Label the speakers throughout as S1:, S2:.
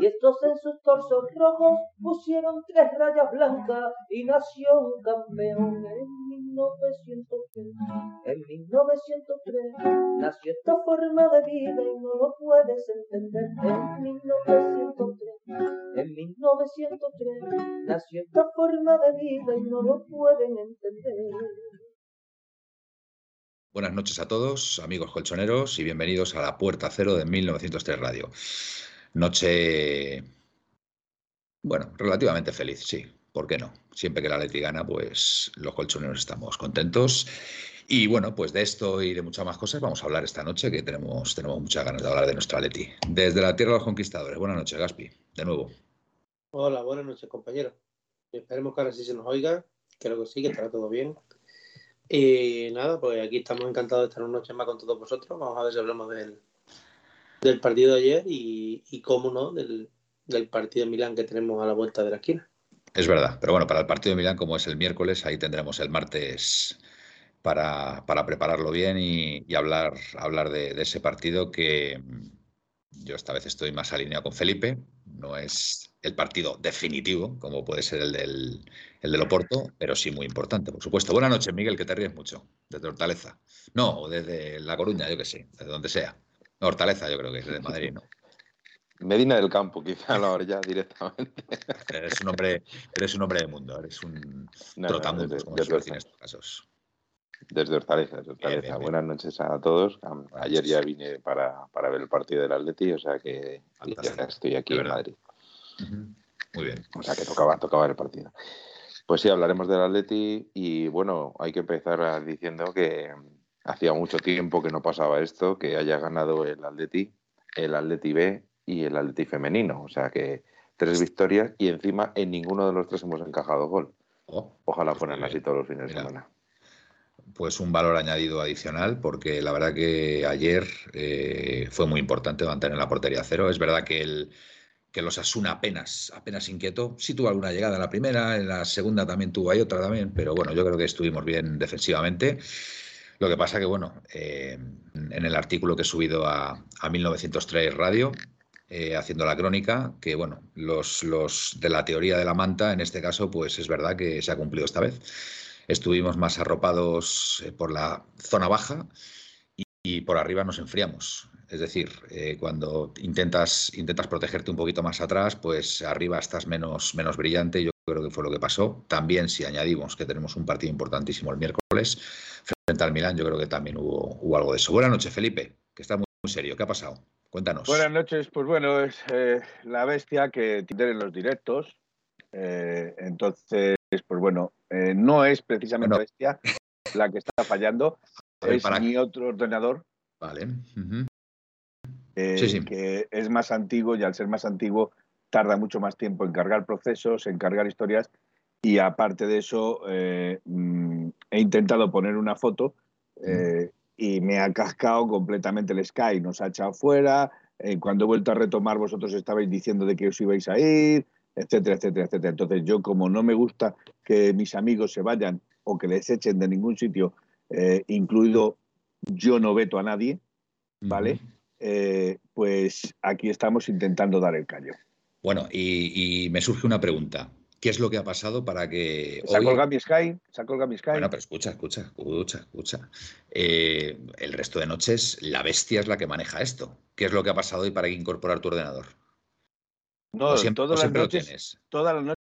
S1: Y estos en sus torsos rojos pusieron tres rayas blancas y nació un campeón en 1903. En 1903 nació esta forma de vida y no lo puedes entender. En 1903, en 1903 nació esta forma de vida y no lo pueden entender.
S2: Buenas noches a todos, amigos colchoneros, y bienvenidos a la Puerta Cero de 1903 Radio. Noche, bueno, relativamente feliz, sí, ¿por qué no? Siempre que la Leti gana, pues los colchoneros estamos contentos. Y bueno, pues de esto y de muchas más cosas vamos a hablar esta noche, que tenemos, tenemos muchas ganas de hablar de nuestra Leti. Desde la Tierra de los Conquistadores. Buenas noches, Gaspi, de nuevo.
S3: Hola, buenas noches, compañero. Esperemos que ahora sí se nos oiga. Creo que sí, que estará todo bien. Y nada, pues aquí estamos encantados de estar una noche más con todos vosotros. Vamos a ver si hablamos del, del partido de ayer y, cómo no, del, del partido de Milán que tenemos a la vuelta de la esquina.
S2: Es verdad, pero bueno, para el partido de Milán, como es el miércoles, ahí tendremos el martes para, para prepararlo bien y, hablar, hablar de, ese partido que yo esta vez estoy más alineado con Felipe. No es el partido definitivo, como puede ser el del, el del Oporto, pero sí muy importante, por supuesto. Buenas noches, Miguel, que te ríes mucho, desde Hortaleza. No, desde La Coruña, yo que sé, desde donde sea. Hortaleza, yo creo que es de Madrid, ¿no?
S4: Medina del Campo, quizá la ya directamente.
S2: Eres un hombre, eres un hombre de mundo, eres un no, trotamundos, desde, como en estos casos.
S4: Desde Hortaleza, desde Hortaleza. Bien, bien, Buenas noches a todos. Ayer ya vine para, para, ver el partido del Atleti, o sea que ya estoy aquí en Madrid.
S2: Uh -huh. Muy bien.
S4: O sea que tocaba, tocaba el partido. Pues sí, hablaremos del Atleti y bueno, hay que empezar diciendo que hacía mucho tiempo que no pasaba esto, que haya ganado el Atleti, el Atleti B y el Atleti femenino. O sea que tres victorias y encima en ninguno de los tres hemos encajado gol.
S2: Oh,
S4: Ojalá fueran así todos los fines
S2: Mira,
S4: de semana.
S2: Pues un valor añadido adicional, porque la verdad que ayer eh, fue muy importante mantener la portería a cero. Es verdad que el, que los Asuna apenas, apenas inquieto. Sí tuvo alguna llegada en la primera, en la segunda también tuvo ahí otra también, pero bueno, yo creo que estuvimos bien defensivamente. Lo que pasa que, bueno, eh, en el artículo que he subido a, a 1903 Radio, eh, haciendo la crónica, que bueno, los, de la teoría de la manta, en este caso, pues es verdad que se ha cumplido esta vez. Estuvimos más arropados eh, por la zona baja y, por arriba nos enfriamos. Es decir, cuando intentas, intentas protegerte un poquito más atrás, pues arriba estás menos, menos brillante. Yo creo que fue lo que pasó. También si añadimos que tenemos un partido importantísimo el miércoles frente al Milán, yo creo que también hubo, hubo algo de eso. Buenas noches, Felipe, que está muy, serio. ¿Qué ha pasado? Cuéntanos.
S5: Buenas noches, pues bueno, es eh, la bestia que tiene en los directos. Eh, entonces, pues bueno, eh, no es precisamente bueno. bestia la que está fallando, ver, es para... mi otro ordenador.
S2: Vale. Uh -huh.
S5: sí, sí. Que es más antiguo y al ser más antiguo tarda mucho más tiempo en cargar procesos, en cargar historias. Y aparte de eso, mm, he intentado poner una foto. Uh y me ha cascado completamente el Sky, nos ha echado fuera, eh, cuando he vuelto a retomar vosotros estabais diciendo de que os ibais a ir, etcétera, etcétera, etcétera. Entonces yo como no me gusta que mis amigos se vayan o que les echen de ningún sitio, eh, incluido yo no veto a nadie, ¿vale? Eh, pues aquí estamos intentando dar el callo.
S2: Bueno, y, y me surge una pregunta. ¿Qué es lo que ha pasado para que.
S5: Se ha colgado mi Sky, se ha colgado mi Sky.
S2: Bueno, pero escucha, escucha, escucha, escucha. Eh, el resto de noches, la bestia es la que maneja esto. ¿Qué es lo que ha pasado hoy para incorporar tu ordenador?
S5: No, siempre, todas, las noches, todas las noches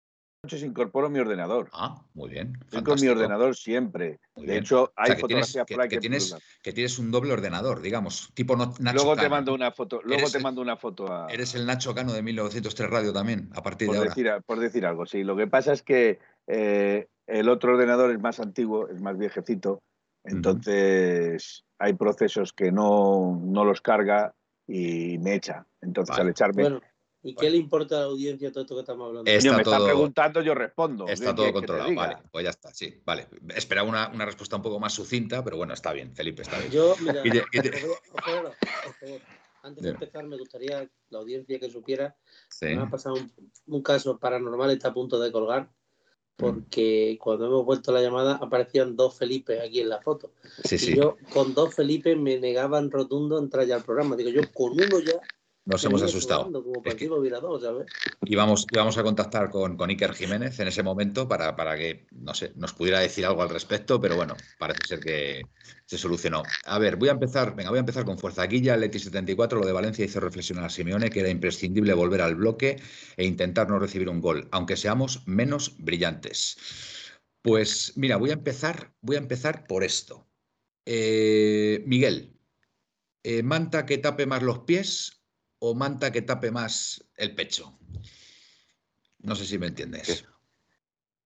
S5: incorporo mi ordenador.
S2: Ah, muy bien.
S5: Estoy con mi ordenador siempre. Muy de bien. hecho, hay
S2: o sea, que fotografía
S5: tienes, por ahí
S2: que, que, tienes, que, tienes, un doble ordenador, digamos, tipo Nacho
S5: Luego
S2: Cano.
S5: te mando una foto, luego te mando una foto a...
S2: Eres el Nacho Cano de 1903 Radio también, a partir
S5: por
S2: de
S5: decir,
S2: ahora.
S5: Por decir algo, sí. Lo que pasa es que eh, el otro ordenador es más antiguo, es más viejecito, entonces uh -huh. hay procesos que no, no los carga y me echa. Entonces, vale. al echarme...
S3: Bueno ¿Y qué le importa a la audiencia todo esto que estamos hablando?
S5: Está me está preguntando, yo respondo.
S2: Está todo controlado, vale. Pues ya está, sí, vale. Esperaba una, una, respuesta un poco más sucinta, pero bueno, está bien, Felipe, está bien.
S3: Yo, mira, antes de empezar, me gustaría la audiencia que supiera. Me ha pasado un, caso paranormal, está a punto de colgar, porque cuando hemos vuelto la llamada aparecían dos Felipe aquí en la foto.
S2: Sí,
S3: y yo con dos Felipe me negaban rotundo entrar ya al programa. Digo, yo con uno ya
S2: nos hemos asustado. y vamos, a contactar con, con, Iker Jiménez en ese momento para, para, que, no sé, nos pudiera decir algo al respecto, pero bueno, parece ser que se solucionó. A ver, voy a empezar, venga, voy a empezar con fuerza. Aquí ya el X74, lo de Valencia hizo reflexionar a Simeone que era imprescindible volver al bloque e intentar no recibir un gol, aunque seamos menos brillantes. Pues mira, voy a empezar, voy a empezar por esto. Eh, Miguel, eh, manta que tape más los pies o manta que tape más el pecho. No sé si me entiendes.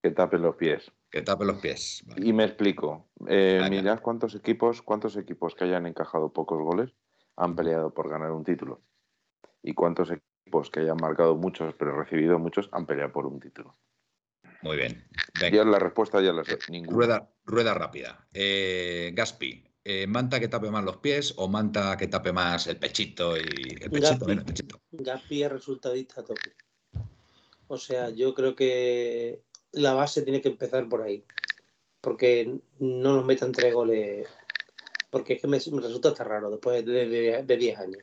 S4: Que, tape los pies.
S2: Que tape los pies.
S4: Y me explico. Eh, mirad cuántos equipos, cuántos equipos que hayan encajado pocos goles han peleado por ganar un título. Y cuántos equipos que hayan marcado muchos, pero recibido muchos, han peleado por un título.
S2: Muy bien.
S4: Ya la respuesta ya la sé.
S2: Rueda, rueda rápida. Eh, Gaspi, eh, manta que tape más los pies o manta que tape más el pechito y el pechito, menos pechito.
S3: Gaspi es resultadista tope. O sea, yo creo que la base tiene que empezar por ahí. Porque no nos metan tres goles. Porque es que me, resulta hasta raro después de 10 años.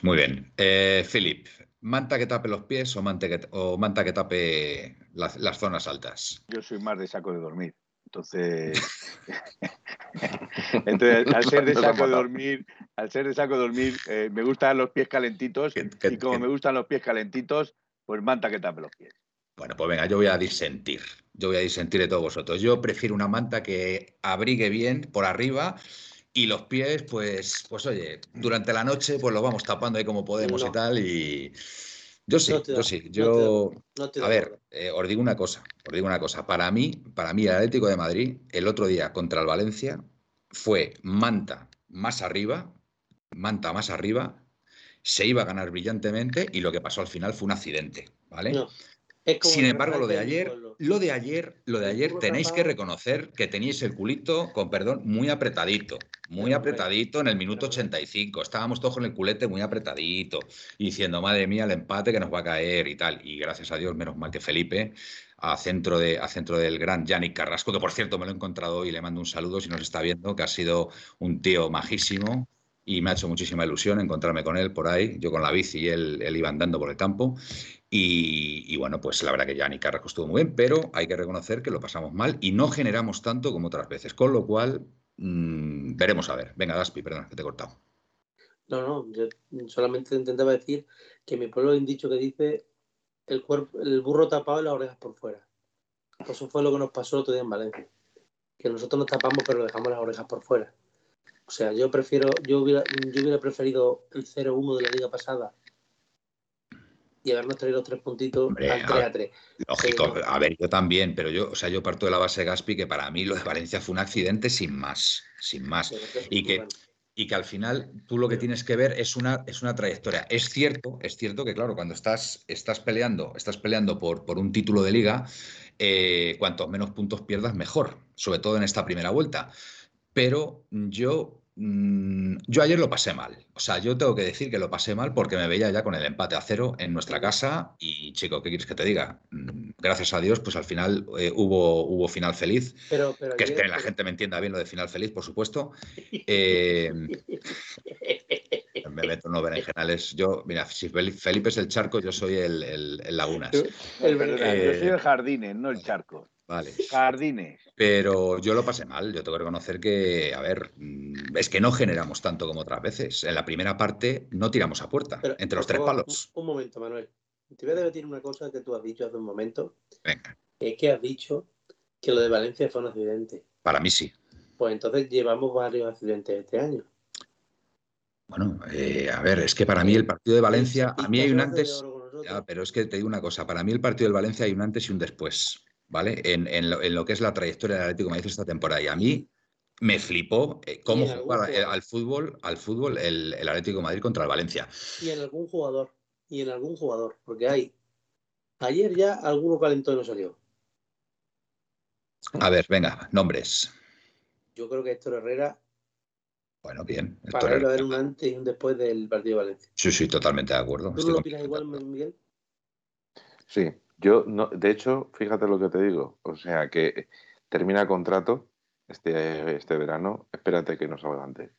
S2: Muy bien. Eh, Philip, ¿manta que tape los pies o, manta que, o manta que tape las zonas altas?
S5: Yo soy más de saco de dormir. Entonces, Entonces, al ser de saco de dormir, al ser de saco dormir, eh, me gustan los pies calentitos y como me gustan los pies calentitos, pues manta que tape los pies.
S2: Bueno, pues venga, yo voy a disentir. Yo voy a disentir de todos vosotros. Yo prefiero una manta que abrigue bien por arriba y los pies, pues, pues oye, durante la noche, pues los vamos tapando ahí como podemos y tal. Y yo sí, yo sí. Yo, a ver, eh, os digo una cosa, os digo una cosa. Para mí, para mí, el Atlético de Madrid, el otro día contra el Valencia, fue manta más arriba, manta más arriba, se iba a ganar brillantemente y lo que pasó al final fue un accidente, ¿vale? Sin embargo, lo de ayer, lo de ayer, lo de ayer tenéis que reconocer que teníais el culito, con perdón, muy apretadito, muy apretadito en el minuto 85. Estábamos todos con el culete muy apretadito, diciendo, madre mía, el empate que nos va a caer y tal. Y gracias a Dios, menos mal que Felipe, a centro, de, a centro del gran Yannick Carrasco, que por cierto me lo he encontrado y le mando un saludo si nos está viendo, que ha sido un tío majísimo y me ha hecho muchísima ilusión encontrarme con él por ahí, yo con la bici y él, él iba andando por el campo. Y, bueno, pues la verdad que Yannick Carrasco estuvo muy bien, pero hay que reconocer que lo pasamos mal y no generamos tanto como otras veces, con lo cual mm, veremos a ver. Venga, Gaspi, perdón, que te he cortado.
S3: No, no, yo solamente intentaba decir que mi pueblo hay un dicho que dice el, cuerpo, el burro tapado y las orejas por fuera. Eso fue lo que nos pasó el otro día en Valencia. Que nosotros nos tapamos pero dejamos las orejas por fuera. O sea, yo prefiero, yo hubiera, yo hubiera preferido el 0-1 de la liga pasada y habernos traído tres puntitos al 3 a 3.
S2: Lógico, a ver, yo también, pero yo, o sea, yo parto de la base de Gaspi que para mí lo de Valencia fue un accidente sin más, sin más. y que, y que al final tú lo que tienes que ver es una, es una trayectoria. Es cierto, es cierto que, claro, cuando estás, estás peleando, estás peleando por, por un título de liga, eh, cuantos menos puntos pierdas, mejor, sobre todo en esta primera vuelta. Pero yo Mm, yo ayer lo pasé mal. O sea, yo tengo que decir que lo pasé mal porque me veía ya con el empate a cero en nuestra casa y, chico, ¿qué quieres que te diga? Mm, gracias a Dios, pues al final eh, hubo, hubo final feliz.
S3: Pero,
S2: que, que la gente me entienda bien lo de final feliz, por supuesto. Eh, me meto en los berenjenales. Yo, mira, si Felipe es el charco, yo soy el, el, Lagunas.
S5: El, yo soy el Jardines, no el charco.
S2: Vale.
S5: Jardines.
S2: Pero yo lo pasé mal. Yo tengo que reconocer que, a ver, mm, es que no generamos tanto como otras veces. En la primera parte no tiramos a puerta, entre los tres palos.
S3: Un, momento, Manuel. Te voy a debatir una cosa que tú has dicho hace un momento.
S2: Venga.
S3: Es que has dicho que lo de Valencia fue un accidente.
S2: Para mí sí.
S3: Pues entonces llevamos varios accidentes este año.
S2: Bueno, eh, a ver, es que para mí el partido de Valencia, a mí hay un antes. pero es que te digo una cosa, para mí el partido del Valencia hay un antes y un después. ¿Vale? En, lo, que es la trayectoria del Atlético de Madrid esta temporada. Y a mí me flipó eh, cómo jugaba al fútbol, al fútbol el, Atlético de Madrid contra el Valencia.
S3: Y en algún jugador. y en algún jugador, porque hay. Ayer ya alguno calentó no salió.
S2: A ver, venga, nombres.
S3: Yo creo que Héctor Herrera.
S2: Bueno, bien.
S3: para él haber un antes y un después del partido de Valencia.
S2: Sí, sí, totalmente de acuerdo.
S3: ¿Tú lo opinas igual, Miguel?
S4: Sí, yo, no, de hecho, fíjate lo que te digo. O sea, que termina contrato este, este verano, espérate que no salga antes.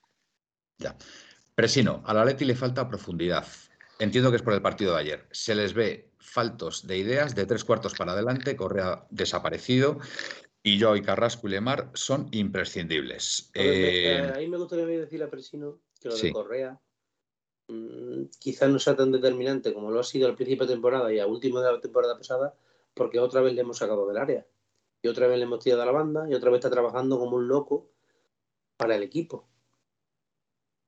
S2: Ya. Presino, a la Leti le falta profundidad. Entiendo que es por el partido de ayer. Se les ve faltos de ideas de tres cuartos para adelante, Correa desaparecido y yo y Carrasco y Lemar son imprescindibles.
S3: Eh, eh, ahí me gustaría decir a Presino que lo de Correa quizás no sea tan determinante como lo ha sido al principio de temporada y a último de la temporada pasada, porque otra vez le hemos sacado del área y otra vez le hemos tirado a la banda y otra vez está trabajando como un loco para el equipo.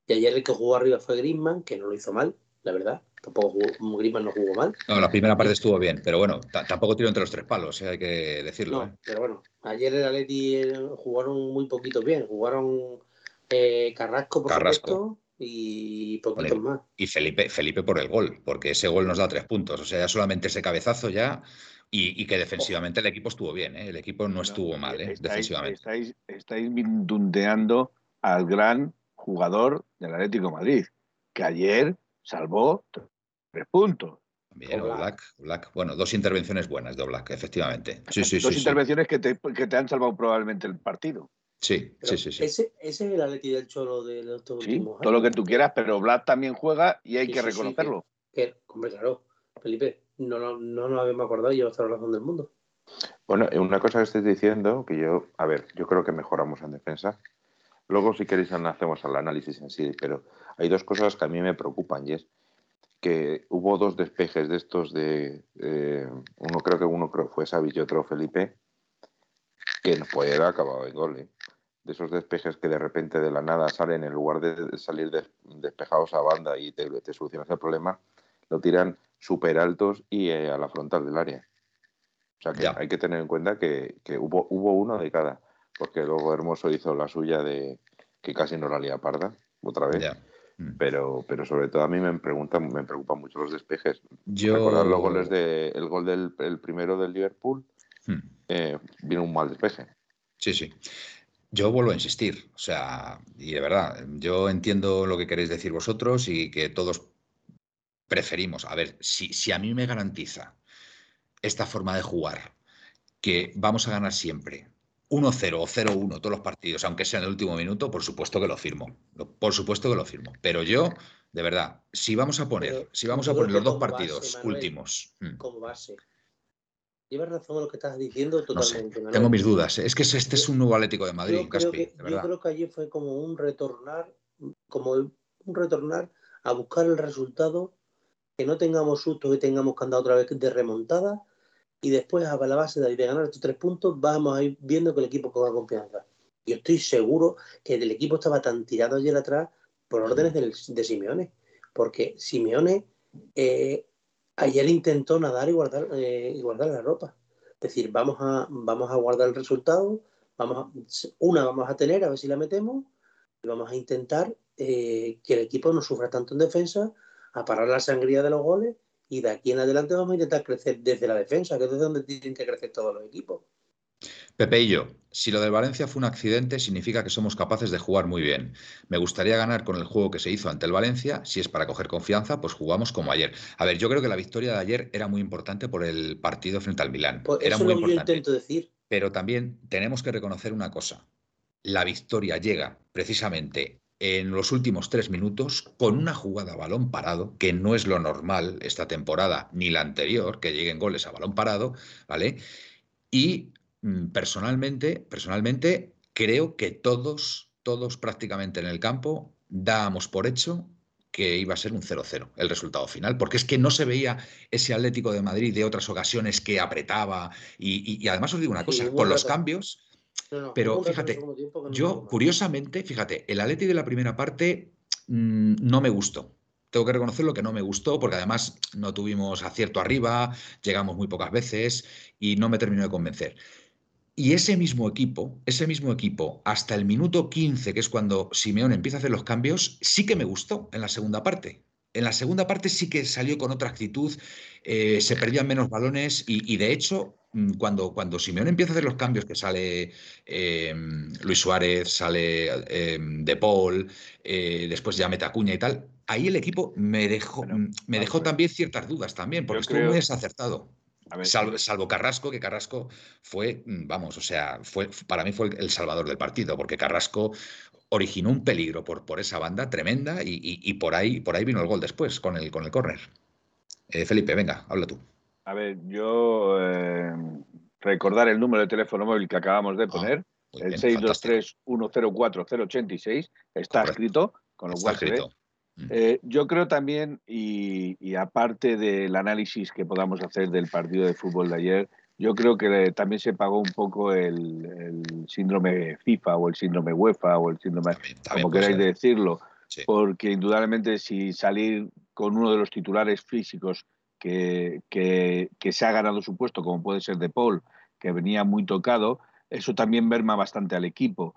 S3: Y ayer el que jugó arriba fue Griezmann, que no lo hizo mal, la verdad. Tampoco jugó, Griezmann no jugó mal.
S2: No, la primera parte estuvo bien, pero bueno, tampoco tiró entre los tres palos, eh, hay que decirlo.
S3: No, ¿eh? pero bueno, ayer el Atleti eh, jugaron muy poquito bien. Jugaron Carrasco, por Carrasco. Y poquitos más.
S2: Y Felipe, Felipe por el gol, porque ese gol nos da tres puntos. O sea, ya solamente ese cabezazo ya. Y, que defensivamente el equipo estuvo bien, el equipo no estuvo mal, defensivamente.
S5: Estáis, estáis dundeando al gran jugador del Atlético Madrid, que ayer salvó tres puntos.
S2: También, Black, Bueno, dos intervenciones buenas de Black, efectivamente. Sí, sí,
S5: dos intervenciones Que, te, que, te, han salvado probablemente el partido.
S2: Sí, sí, sí, sí.
S3: Ese, ese, es el Atleti del Cholo de los
S5: sí, Todo lo que tú quieras, pero Black también juega y hay que reconocerlo.
S3: Que, hombre, claro, Felipe, no, no, no nos habíamos acordado y llevas toda la razón del mundo.
S4: Bueno, una cosa que estés diciendo, que yo, a ver, yo creo que mejoramos en defensa, Luego, si queréis, hacemos el análisis en sí, pero hay dos cosas que a mí me preocupan y es que hubo dos despejes de estos de eh, uno creo que uno creo fue Savi y otro Felipe que puede haber acabado en gol ¿eh? De esos despejes que de repente de la nada salen en lugar de salir despejados a banda y te, solucionas el problema lo tiran súper altos y eh, a la frontal del área o sea que hay que tener en cuenta que, que hubo, hubo uno de cada porque luego Hermoso hizo la suya de que casi no la lía parda, otra vez. Mm. Pero, pero sobre todo a mí me preguntan, me preocupan mucho los despejes. Yo... Recordar los goles de el gol del el primero del Liverpool, mm. eh, vino un mal despeje.
S2: Sí, sí. Yo vuelvo a insistir, o sea, y de verdad, yo entiendo lo que queréis decir vosotros y que todos preferimos. A ver, si, si a mí me garantiza esta forma de jugar, que vamos a ganar siempre, 1-0 o 0-1 todos los partidos, aunque sea en el último minuto, por supuesto que lo firmo. Por supuesto que lo firmo. Pero yo, de verdad, si vamos a poner, si vamos a poner los dos partidos últimos.
S3: Hmm. Como base. Llevas razón en lo que estás diciendo totalmente.
S2: tengo mis dudas. Es que este es un nuevo Atlético de Madrid,
S3: yo creo, que, yo creo que allí fue como un retornar, como un retornar a buscar el resultado, que no tengamos susto, que tengamos que andar otra vez de remontada y después a la base de, ganar estos tres puntos vamos a ir viendo que el equipo coja confianza. Yo estoy seguro que el equipo estaba tan tirado ayer atrás por órdenes de, Simeone, porque Simeone eh, ayer intentó nadar y guardar, eh, y guardar la ropa. Es decir, vamos a, vamos a guardar el resultado, vamos una vamos a tener, a ver si la metemos, y vamos a intentar eh, que el equipo no sufra tanto en defensa, a parar la sangría de los goles y de aquí en adelante vamos a intentar crecer desde la defensa, que es desde donde tienen que crecer todos los equipos.
S2: Pepe y yo, si lo del Valencia fue un accidente, significa que somos capaces de jugar muy bien. Me gustaría ganar con el juego que se hizo ante el Valencia. Si es para coger confianza, pues jugamos como ayer. A ver, yo creo que la victoria de ayer era muy importante por el partido frente al Milán.
S3: Pues
S2: era
S3: muy importante. intento decir.
S2: Pero también tenemos que reconocer una cosa. La victoria llega precisamente en los últimos tres minutos con una jugada a balón parado, que no es lo normal esta temporada ni la anterior, que lleguen goles a balón parado, ¿vale? Y personalmente, personalmente creo que todos, todos prácticamente en el campo dábamos por hecho que iba a ser un 0-0 el resultado final, porque es que no se veía ese Atlético de Madrid de otras ocasiones que apretaba y, además os digo una cosa, con los cambios pero fíjate, yo curiosamente, fíjate, el Atleti de la primera parte mm, no me gustó. Tengo que reconocerlo que no me gustó porque además no tuvimos acierto arriba, llegamos muy pocas veces y no me terminó de convencer. Y ese mismo equipo, ese mismo equipo, hasta el minuto 15, que es cuando Simeón empieza a hacer los cambios, sí que me gustó en la segunda parte. En la segunda parte sí que salió con otra actitud, eh, se perdían menos balones y, de hecho, mm, cuando, cuando Simeone empieza a hacer los cambios, que sale em, Luis Suárez, sale em, De Paul, eh, después ya Metacuña y tal, ahí el equipo me dejó, mm, me dejó también ciertas dudas también, porque estuvo muy desacertado. Salvo, Carrasco, que Carrasco fue, mm, vamos, o sea, fue, para mí fue el salvador del partido, porque Carrasco originó un peligro por, por esa banda tremenda y, por, ahí, por ahí vino el gol después con el, con el córner. Eh, Felipe, venga, habla tú.
S5: A ver, yo eh, recordar el número de teléfono móvil que acabamos de ah, poner, el 623-104-086, está escrito, con lo cual se mm. Eh, yo creo también, y, aparte del análisis que podamos hacer del partido de fútbol de ayer, yo creo que también se pagó un poco el, síndrome FIFA o el síndrome UEFA o el síndrome, como queráis decirlo, porque indudablemente si salir con uno de los titulares físicos que, que, se ha ganado su puesto, como puede ser De Paul, que venía muy tocado, eso también merma bastante al equipo.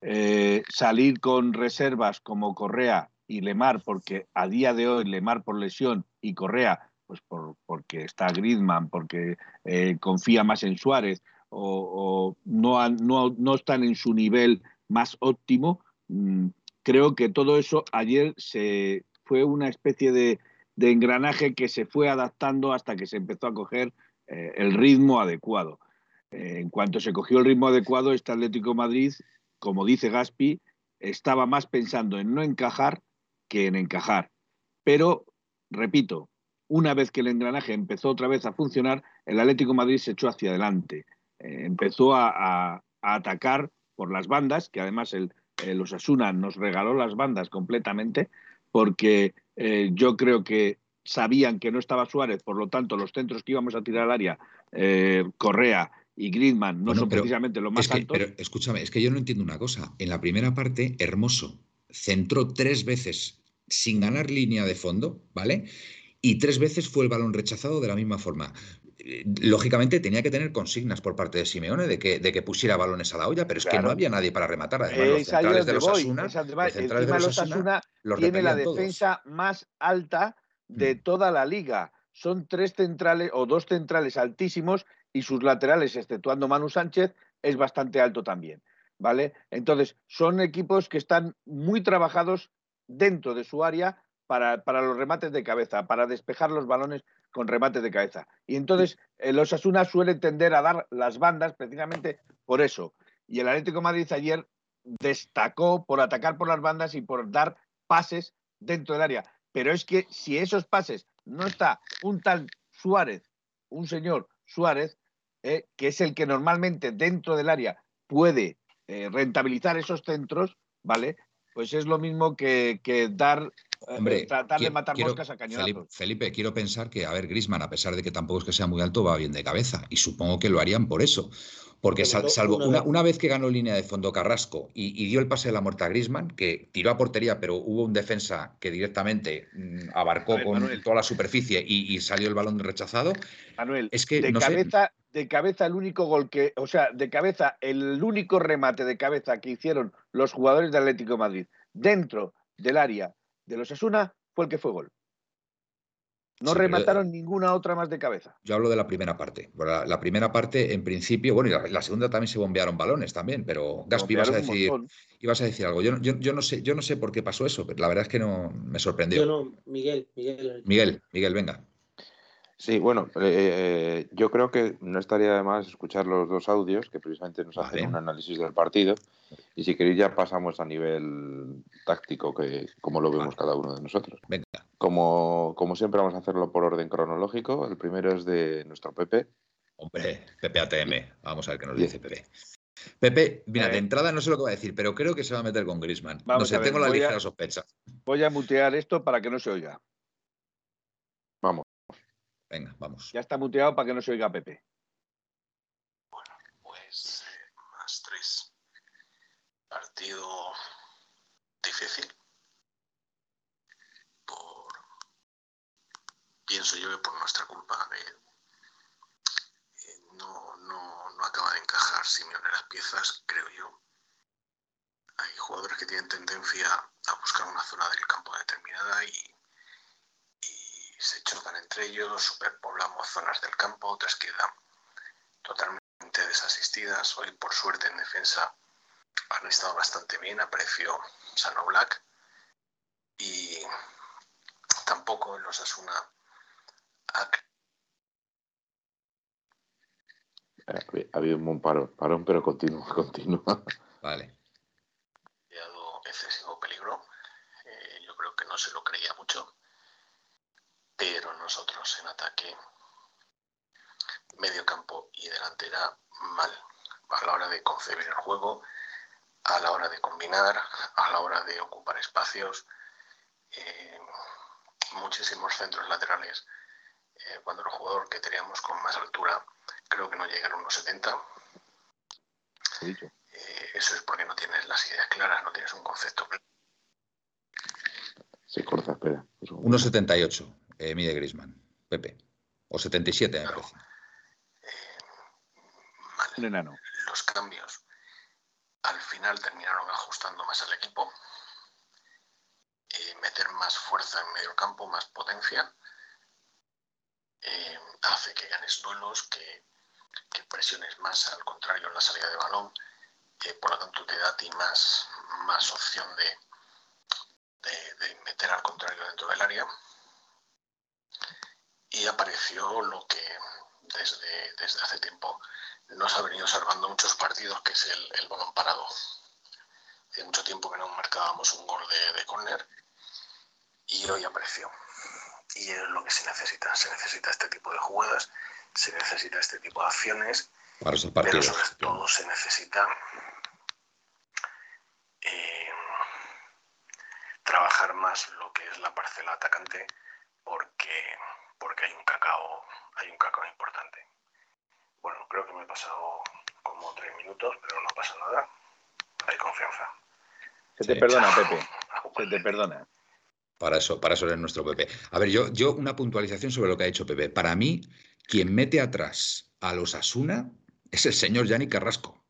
S5: Eh, salir con reservas como Correa y Lemar, porque a día de hoy Lemar por lesión y Correa pues por, porque está Griezmann, porque eh, confía más en Suárez o, no, no, no, están en su nivel más óptimo, mm, creo que todo eso ayer se fue una especie de, engranaje que se fue adaptando hasta que se empezó a coger eh, el ritmo adecuado. Eh, en cuanto se cogió el ritmo adecuado, este Atlético Madrid, como dice Gaspi, estaba más pensando en no encajar que en encajar. Pero, repito, una vez que el engranaje empezó otra vez a funcionar, el Atlético Madrid se echó hacia adelante. Eh, empezó a, atacar por las bandas, que además el, los Osasuna nos regaló las bandas completamente, porque eh, yo creo que sabían que no estaba Suárez, por lo tanto los centros que íbamos a tirar al área, eh, Correa y Griezmann, no son precisamente lo más
S2: altos. Pero escúchame, es que yo no entiendo una cosa. En la primera parte, Hermoso centró tres veces sin ganar línea de fondo, ¿vale? y tres veces fue el balón rechazado de la misma forma. Eh, lógicamente tenía que tener consignas por parte de Simeone de que, de que pusiera balones a la olla, pero es que no había nadie para rematar. Además, los centrales de los Asuna,
S5: los tiene la defensa más alta de mm. toda la liga. Son tres centrales o dos centrales altísimos y sus laterales, exceptuando Manu Sánchez, es bastante alto también. ¿Vale? Entonces, son equipos que están muy trabajados dentro de su área para, los remates de cabeza, para despejar los balones con remates de cabeza. Y entonces eh, los Asuna suelen tender a dar las bandas precisamente por eso. Y el Atlético Madrid ayer destacó por atacar por las bandas y por dar pases dentro del área. Pero es que si esos pases no está un tal Suárez, un señor Suárez, eh, que es el que normalmente dentro del área puede eh, rentabilizar esos centros, ¿vale? Pues es lo mismo que, que dar
S2: Hombre, tratar de matar moscas a Felipe, Felipe, quiero pensar que, a ver, Grisman, a pesar de que tampoco es que sea muy alto, va bien de cabeza. Y supongo que lo harían por eso. Porque salvo una, vez que ganó línea de fondo Carrasco y, dio el pase de la muerte a Grisman, que tiró a portería, pero hubo un defensa que directamente mm, abarcó con toda la superficie y, salió el balón rechazado.
S5: Manuel, es que de cabeza, de cabeza el único gol que, o sea, de cabeza el único remate de cabeza que hicieron los jugadores de Atlético Madrid dentro del área de los Asuna fue el que fue gol. No remataron ninguna otra más de cabeza.
S2: Yo hablo de la primera parte. La, primera parte, en principio, bueno, y la, segunda también se bombearon balones también, pero Gaspi, ibas a decir, ibas a decir algo. Yo, yo, no sé, yo no sé por qué pasó eso, pero la verdad es que no me sorprendió.
S3: Yo no, Miguel, Miguel.
S2: Miguel, Miguel, venga.
S4: Sí, bueno, eh, eh, yo creo que no estaría de más escuchar los dos audios que precisamente nos hacen un análisis del partido. Y si queréis ya pasamos a nivel táctico, que como lo vemos cada uno de nosotros. Venga. Como, como siempre vamos a hacerlo por orden cronológico. El primero es de nuestro Pepe.
S2: Hombre, Pepe ATM. Vamos a ver qué nos dice Pepe. Pepe, mira, de entrada no sé lo que va a decir, pero creo que se va a meter con Grisman. no sé, tengo la ligera sospecha.
S5: Voy a mutear esto para que no se oiga.
S2: Venga, vamos.
S5: Ya está muteado para que no se oiga Pepe.
S6: Bueno, pues más tres. Partido difícil. Por, pienso yo que por nuestra culpa eh, no, no, no acaba de encajar Simeone las piezas, creo yo. Hay jugadores que tienen tendencia a buscar una zona del campo determinada y se chocan entre ellos, superpoblamos zonas del campo, otras quedan totalmente desasistidas. Hoy, por suerte, en defensa han estado bastante bien, apareció Sano Black y tampoco en los Asuna ha
S4: ha habido un buen parón, parón pero continúa, continúa.
S2: Vale.
S6: excesivo peligro. Eh, yo creo que no se lo creía mucho. Pero nosotros en ataque, medio campo y delantera, mal. A la hora de concebir el juego, a la hora de combinar, a la hora de ocupar espacios. Eh, muchísimos centros laterales. Eh, cuando el jugador que teníamos con más altura creo que no llegan a unos 70. Eh, eso es porque no tienes las ideas claras, no tienes un concepto claro.
S4: Se corta, espera.
S2: 1,78 eh, mide Grisman, Pepe. O 77, me parece.
S6: Eh, Los cambios al final terminaron ajustando más al equipo. Eh, meter más fuerza en medio campo, más potencia. hace que ganes duelos, que que presiones más al contrario en la salida de balón, que por lo tanto te da a ti más, más opción de, de, meter al contrario dentro del área. Y apareció lo que desde, desde hace tiempo nos ha venido salvando muchos partidos, que es el, el balón parado. Hace mucho tiempo que no marcábamos un gol de, de córner y hoy apareció. Y es lo que se necesita. Se necesita este tipo de jugadas se necesita este tipo de acciones,
S2: pero sobre
S6: todo se necesita eh, trabajar más lo que es la parcela atacante porque, porque hay un cacao, hay un cacao importante. Bueno, creo que me he pasado como tres minutos, pero no pasa nada. Hay confianza.
S5: Se te perdona, Pepe. Se te perdona.
S2: Para eso, para eso es nuestro Pepe. A ver, yo, yo una puntualización sobre lo que ha dicho Pepe. Para mí, quien mete atrás a los Asuna es el señor Yanni Carrasco.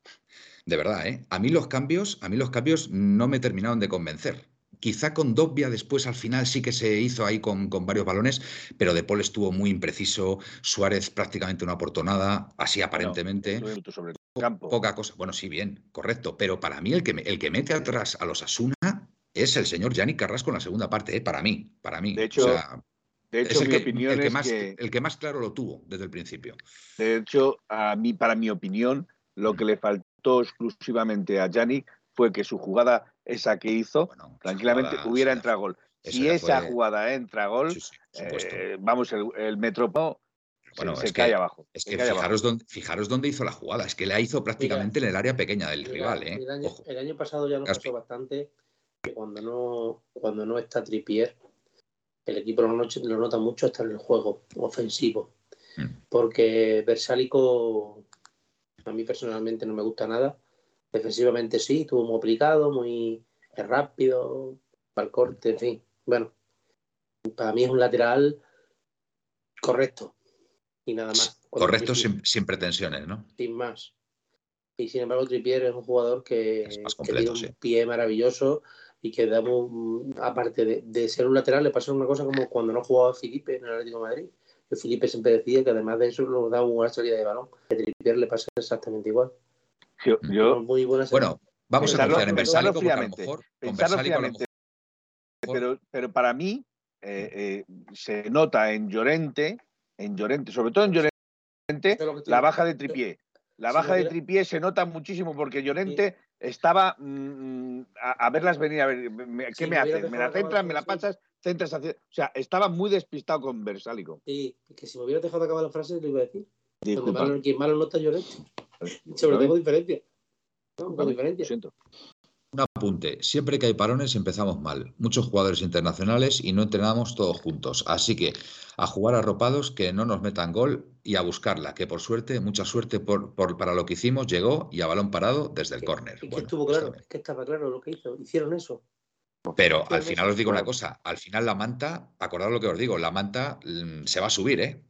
S2: De verdad, ¿eh? A mí los cambios, a mí los cambios no me terminaron de convencer. Quizá con Dobbia después al final sí que se hizo ahí con, varios balones, pero De Paul estuvo muy impreciso, Suárez prácticamente una oportunada, así aparentemente. Poca cosa. Bueno, sí, bien, correcto. Pero para mí el que, el que mete atrás a los Asuna es el señor Yanni Carrasco en la segunda parte, ¿eh? para mí, para mí.
S5: De hecho, de hecho,
S2: el
S5: mi
S2: que,
S5: opinión
S2: el que
S5: es
S2: más,
S5: que,
S2: el que más claro lo tuvo desde el principio.
S5: De hecho, a mí, para mi opinión, lo que le faltó exclusivamente a Yannick fue que su jugada, esa que hizo, tranquilamente hubiera entrado gol. Si esa jugada entra gol, eh, vamos, el, el Metropo bueno, se, cae abajo.
S2: Es que fijaros dónde, fijaros dónde, hizo la jugada. Es que la hizo prácticamente en el área pequeña del rival. ¿eh?
S3: El, año, pasado ya nos pasó bastante que cuando no, cuando no está Tripier, el equipo lo, nota mucho hasta en el juego ofensivo. Mm. Porque Versálico a mí personalmente no me gusta nada. Defensivamente sí, estuvo muy aplicado, muy rápido, para el corte, en fin. Bueno, para mí es un lateral correcto y nada más.
S2: Correcto sin, pretensiones, ¿no?
S3: Sin más. Y sin embargo, Tripier es un jugador que, tiene un pie maravilloso y que damos, aparte de, ser un lateral, le pasa una cosa como cuando no jugaba Felipe en el Atlético de Madrid. Que Felipe siempre decía que además de eso nos da una salida de balón. A Trippier le pasa exactamente igual.
S5: Yo,
S3: Muy
S2: bueno, vamos a confiar en Versálico porque a lo mejor
S5: Pero, pero para mí eh, eh, se nota en Llorente, en Llorente, sobre todo en Llorente, la baja de Tripié. La baja de Tripié se nota muchísimo porque Llorente estaba mm, a, verlas venir, a ver, ¿qué me haces? ¿Me la centras, me la pasas? Centras hacia... O sea, estaba muy despistado con Versálico.
S3: Sí, que si me hubiera dejado acabar la frase, lo iba a decir. Malo, quien malo no está Llorente. Sobre todo diferencia. Con diferencia.
S5: siento.
S2: Un apunte, siempre que hay parones empezamos mal. Muchos jugadores internacionales y no entrenamos todos juntos. Así que a jugar arropados, que no nos metan gol y a buscarla, que por suerte, mucha suerte por, para lo que hicimos, llegó y a balón parado desde el córner.
S3: que estuvo claro, es que estaba claro lo que hizo, hicieron eso.
S2: Pero al final os digo una cosa, al final la manta, acordad lo que os digo, la manta mm, se va a subir, ¿eh?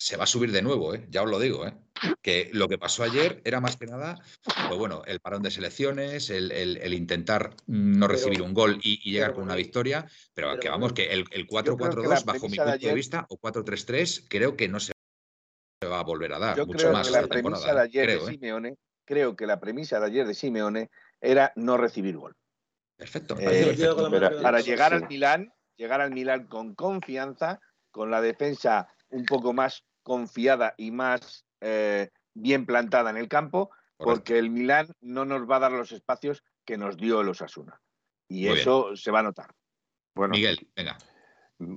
S2: Se va a subir de nuevo, ¿eh? Ya os lo digo, ¿eh? que lo que pasó ayer era más que nada, pues bueno, el parón de selecciones, el, intentar no recibir un gol y, llegar con una victoria, pero, que vamos, que el, 4-4-2, bajo mi punto de, vista, o 4-3-3, creo que no se va a volver a dar
S5: yo
S2: mucho
S5: creo
S2: más.
S5: Que la premisa de ayer de ¿eh? Simeone, creo que la premisa de ayer de Simeone era no recibir gol.
S2: Perfecto.
S5: Eh, para, llegar al Milán, llegar al Milán con confianza, con la defensa un poco más confiada y más eh, bien plantada en el campo, porque el Milán no nos va a dar los espacios que nos dio los Asuna. Y eso se va a notar.
S2: Bueno, Miguel, venga.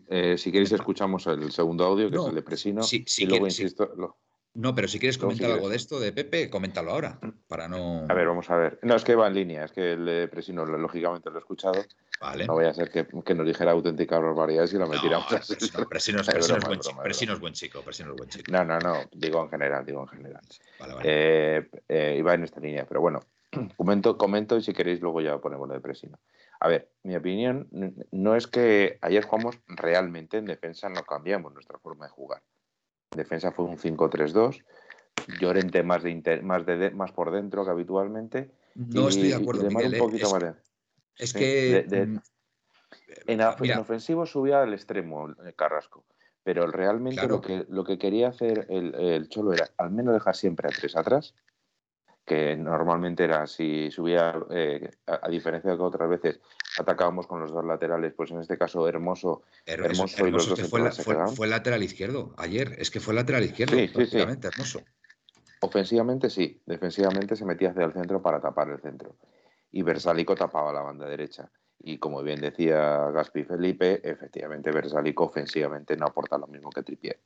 S4: Eh, si queréis escuchamos el segundo audio, que es el de Presino.
S2: Sí, y luego insisto. No, pero si quieres comentar algo de esto, de Pepe, coméntalo ahora, para no...
S4: A ver, vamos a ver. No, es que va en línea, es que el de Presino, lógicamente, lo he escuchado. Vale. No voy a ser que, nos dijera auténticas barbaridades y lo metiéramos
S2: no, así. Presino, es, buen chico, Presino es buen chico, Presino es buen chico.
S4: No, no, no, digo en general, digo en general. Vale, vale. Eh, eh, iba en esta línea, pero bueno, comento, comento y si queréis luego ya ponemos lo de Presino. A ver, mi opinión no es que ayer jugamos realmente en defensa, no cambiamos nuestra forma de jugar defensa fue un 5-3-2. Llorente más, de más, de, más por dentro que habitualmente.
S2: No estoy de acuerdo, Miguel, un poquito es, es que...
S4: Mm, en, ofensivo subía al extremo eh, Carrasco, pero realmente lo, que, lo que quería hacer el, el, Cholo era al menos dejar siempre a tres atrás que normalmente era si subía, eh, a, diferencia de que otras veces atacábamos con los dos laterales, pues en este caso Hermoso,
S2: Hermoso, y los dos fue, fue, lateral izquierdo ayer, es que fue lateral izquierdo, sí, prácticamente, Hermoso.
S4: Ofensivamente sí, defensivamente se metía hacia el centro para tapar el centro. Y Versalico tapaba la banda derecha. Y como bien decía Gaspi Felipe, efectivamente Versalico ofensivamente no aporta lo mismo que Tripier.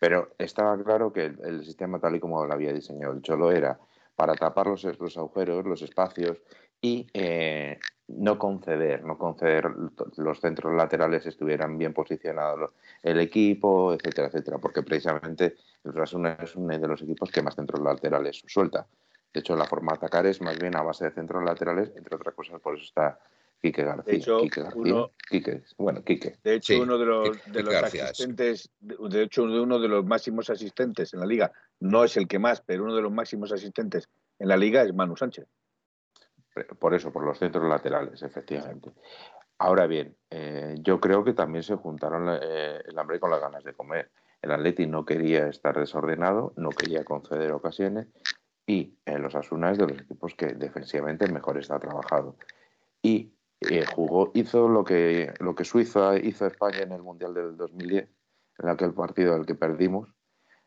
S4: Pero estaba claro que el, el sistema tal y como lo había diseñado el Cholo era para tapar los, agujeros, los espacios y eh, no conceder, no conceder los centros laterales estuvieran bien posicionados el equipo, etcétera, etcétera, porque precisamente el Rasuna es uno de los equipos que más centros laterales suelta. De hecho, la forma de atacar es más bien a base de centros laterales, entre otras cosas, por eso está Quique García. De hecho, uno, bueno, Quique.
S5: De hecho, uno de los, asistentes, de hecho, uno de los máximos asistentes en la liga, no es el que más, pero uno de los máximos asistentes en la liga es Manu Sánchez.
S4: Por eso, por los centros laterales, efectivamente. Ahora bien, eh, yo creo que también se juntaron eh, el hambre con las ganas de comer. El Atleti no quería estar desordenado, no quería conceder ocasiones y en los Asuna es de los equipos que defensivamente mejor está trabajado. Y eh, jugó, hizo lo que, lo que Suiza hizo España en el Mundial del 2010, en aquel partido el que perdimos,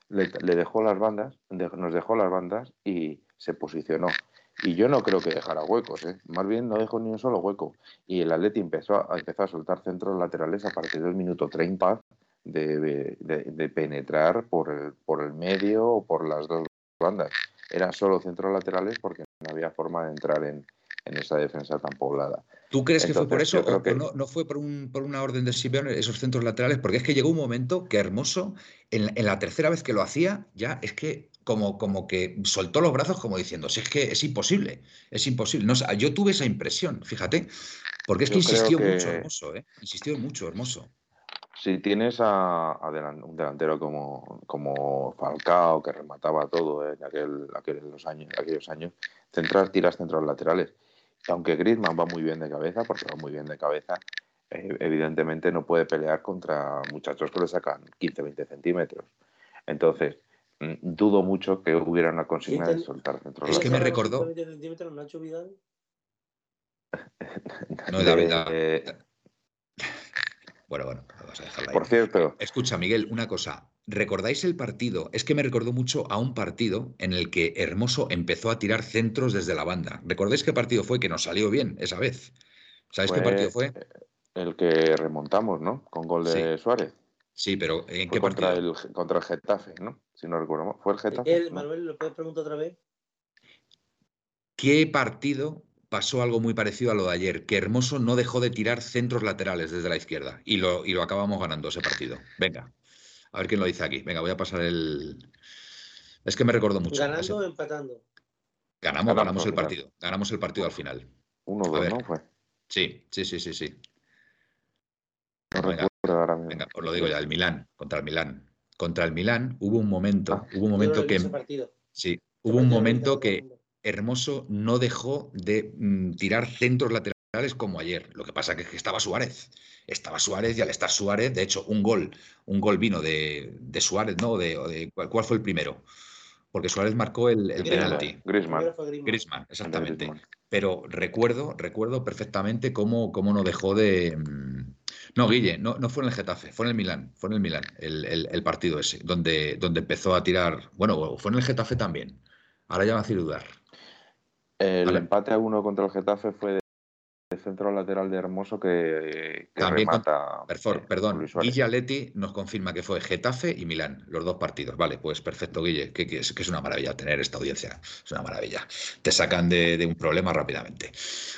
S4: le, dejó las bandas, nos dejó las bandas y se posicionó. Y yo no creo que dejara huecos, ¿eh? más bien no dejó ni un solo hueco. Y el Atleti empezó a, empezó a soltar centros laterales a partir del minuto 30 de, de, penetrar por el, por el medio o por las dos bandas. Eran solo centros laterales porque no había forma de entrar en, en esa defensa tan poblada.
S2: ¿Tú crees que fue por eso o, no, fue por, un, por, una orden de Simeone esos centros laterales? Porque es que llegó un momento que Hermoso, en, la tercera vez que lo hacía, ya es que como, como que soltó los brazos como diciendo, si es que es imposible, es imposible. No, yo tuve esa impresión, fíjate, porque es que insistió mucho Hermoso, ¿eh? insistió mucho Hermoso.
S4: Si tienes a, un delantero como, como Falcao, que remataba todo en aquel, aquel, años, aquellos años, centrar, tiras centros laterales aunque Griezmann va muy bien de cabeza, porque va muy bien de cabeza, eh, evidentemente no puede pelear contra muchachos que le sacan 15-20 centímetros. Entonces, mm, dudo mucho que hubiera una consigna de soltar centro.
S2: Es que me recordó. no, la verdad. Bueno, bueno, vamos a dejarla ahí.
S4: Por cierto.
S2: Escucha, Miguel, una cosa. ¿Recordáis el partido? Es que me recordó mucho a un partido en el que Hermoso empezó a tirar centros desde la banda. ¿Recordáis qué partido fue que nos salió bien esa vez? ¿Sabéis qué partido fue?
S4: El que remontamos, ¿no? Con gol de Suárez.
S2: Sí, pero ¿en qué
S4: contra
S2: partido?
S4: El, contra el Getafe, ¿no? Si no recuerdo. ¿Fue el Getafe?
S3: Manuel, ¿lo puedes preguntar otra vez?
S2: ¿Qué partido pasó algo muy parecido a lo de ayer? Que Hermoso no dejó de tirar centros laterales desde la izquierda y lo, y lo acabamos ganando ese partido. Venga. A ver quién lo dice aquí. Venga, voy a pasar el. Es que me recuerdo mucho.
S3: ¿Ganando o empatando?
S2: Ganamos, ganamos, el partido. Ganamos el partido al final.
S4: Uno, dos, ¿no? Fue.
S2: Sí, sí, sí, sí, sí.
S4: venga,
S2: venga, os lo digo ya, el Milán, contra el Milán. Contra el Milán hubo un momento, ah. hubo un momento que. Sí, hubo un momento que Hermoso no dejó de mm, tirar centros laterales como ayer. Lo que pasa es que estaba Suárez. Estaba Suárez y al estar Suárez, de hecho, un gol, un gol vino de, Suárez, ¿no? De, ¿cuál, fue el primero? Porque Suárez marcó el, penalti.
S4: Griezmann.
S2: Griezmann, exactamente. Pero recuerdo, recuerdo perfectamente cómo, cómo no dejó de. Mm, no, Guille, no, no fue en el Getafe, fue en el Milán, fue en el Milán, el, partido ese, donde, donde empezó a tirar. Bueno, fue en el Getafe también. Ahora ya me hace dudar.
S4: El empate a uno contra el Getafe fue de centro lateral de Hermoso que, También remata.
S2: Eh, perdón, Guille Aleti nos confirma que fue Getafe y Milán, los dos partidos. Vale, pues perfecto, Guille, que, es, que es, una maravilla tener esta audiencia. Es una maravilla. Te sacan de, un problema rápidamente.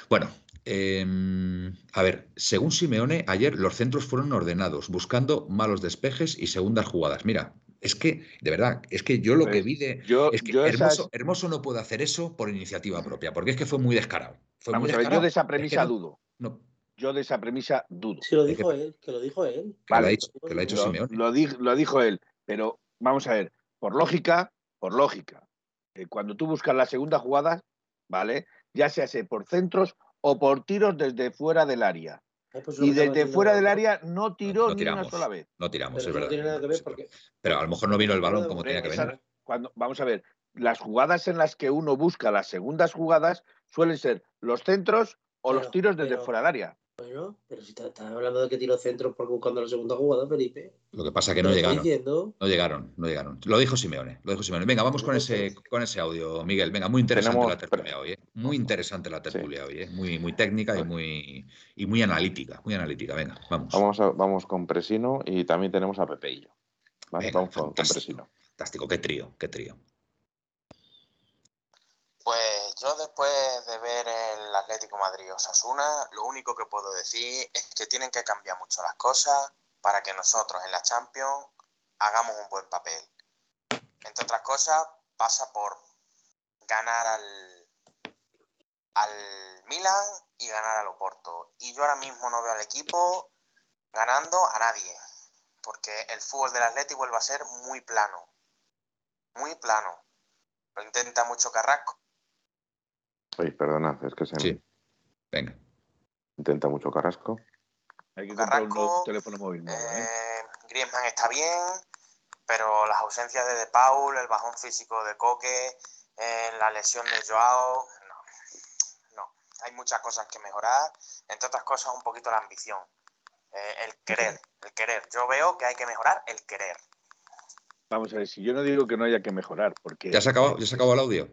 S2: Bueno, em, a ver, según Simeone, ayer los centros fueron ordenados, buscando malos despejes y segundas jugadas. Mira, es que, de verdad, es que yo lo que vi de. es que Hermoso, no puede hacer eso por iniciativa propia, porque es que fue muy descarado.
S5: Vamos a ver, yo de esa premisa dudo. No. Yo de esa premisa dudo.
S3: Sí, lo dijo él, que lo dijo él.
S2: Que lo ha dicho, que lo ha dicho Simeone.
S5: Lo, lo, dijo él, pero vamos a ver, por lógica, por lógica, eh, cuando tú buscas la segunda jugada, ¿vale? Ya sea por centros o por tiros desde fuera del área. Pues y desde fuera del área no tiró ni una sola vez.
S2: No tiramos, es verdad. Pero a lo mejor no vino el balón como tenía que venir.
S5: Cuando, vamos a ver, las jugadas en las que uno busca las segundas jugadas suelen ser los centros o los tiros desde fuera del área.
S3: Bueno, pero si estás hablando de que tiró centros por buscando la segunda jugada, Felipe.
S2: Lo que pasa es que no llegaron. No llegaron, no llegaron. Lo dijo Simeone, lo dijo Simeone. Venga, vamos con ese, con ese audio, Miguel. Venga, muy interesante la tertulia hoy, ¿eh? Muy interesante la tertulia hoy, ¿eh? Muy, muy técnica y muy, y muy analítica, muy analítica. Venga, vamos.
S4: Vamos, vamos con Presino y también tenemos a Pepeillo. vamos con Presino.
S2: Fantástico, qué trío, qué trío.
S7: Pues yo después de ver el Atlético Madrid Osasuna, lo único que puedo decir es que tienen que cambiar mucho las cosas para que nosotros en la Champions hagamos un buen papel. Entre otras cosas, pasa por ganar al, al Milan y ganar al Oporto. Y yo ahora mismo no veo al equipo ganando a nadie, porque el fútbol del Atlético vuelve a ser muy plano, muy plano. Lo intenta mucho Carrasco,
S4: Oye, perdona, es que se
S2: Sí. Venga.
S4: Intenta mucho Carrasco.
S7: Hay que comprar un teléfono móvil. ¿eh? Eh, Griezmann está bien, pero las ausencias de De Paul, el bajón físico de Coque, eh, la lesión de Joao, no. No. Hay muchas cosas que mejorar. Entre otras cosas, un poquito la ambición. el querer, el querer. Yo veo que hay que mejorar el querer.
S5: Vamos a ver, si yo no digo que no haya que mejorar, porque...
S2: ¿Ya se acabó, ¿ya se acabó el audio?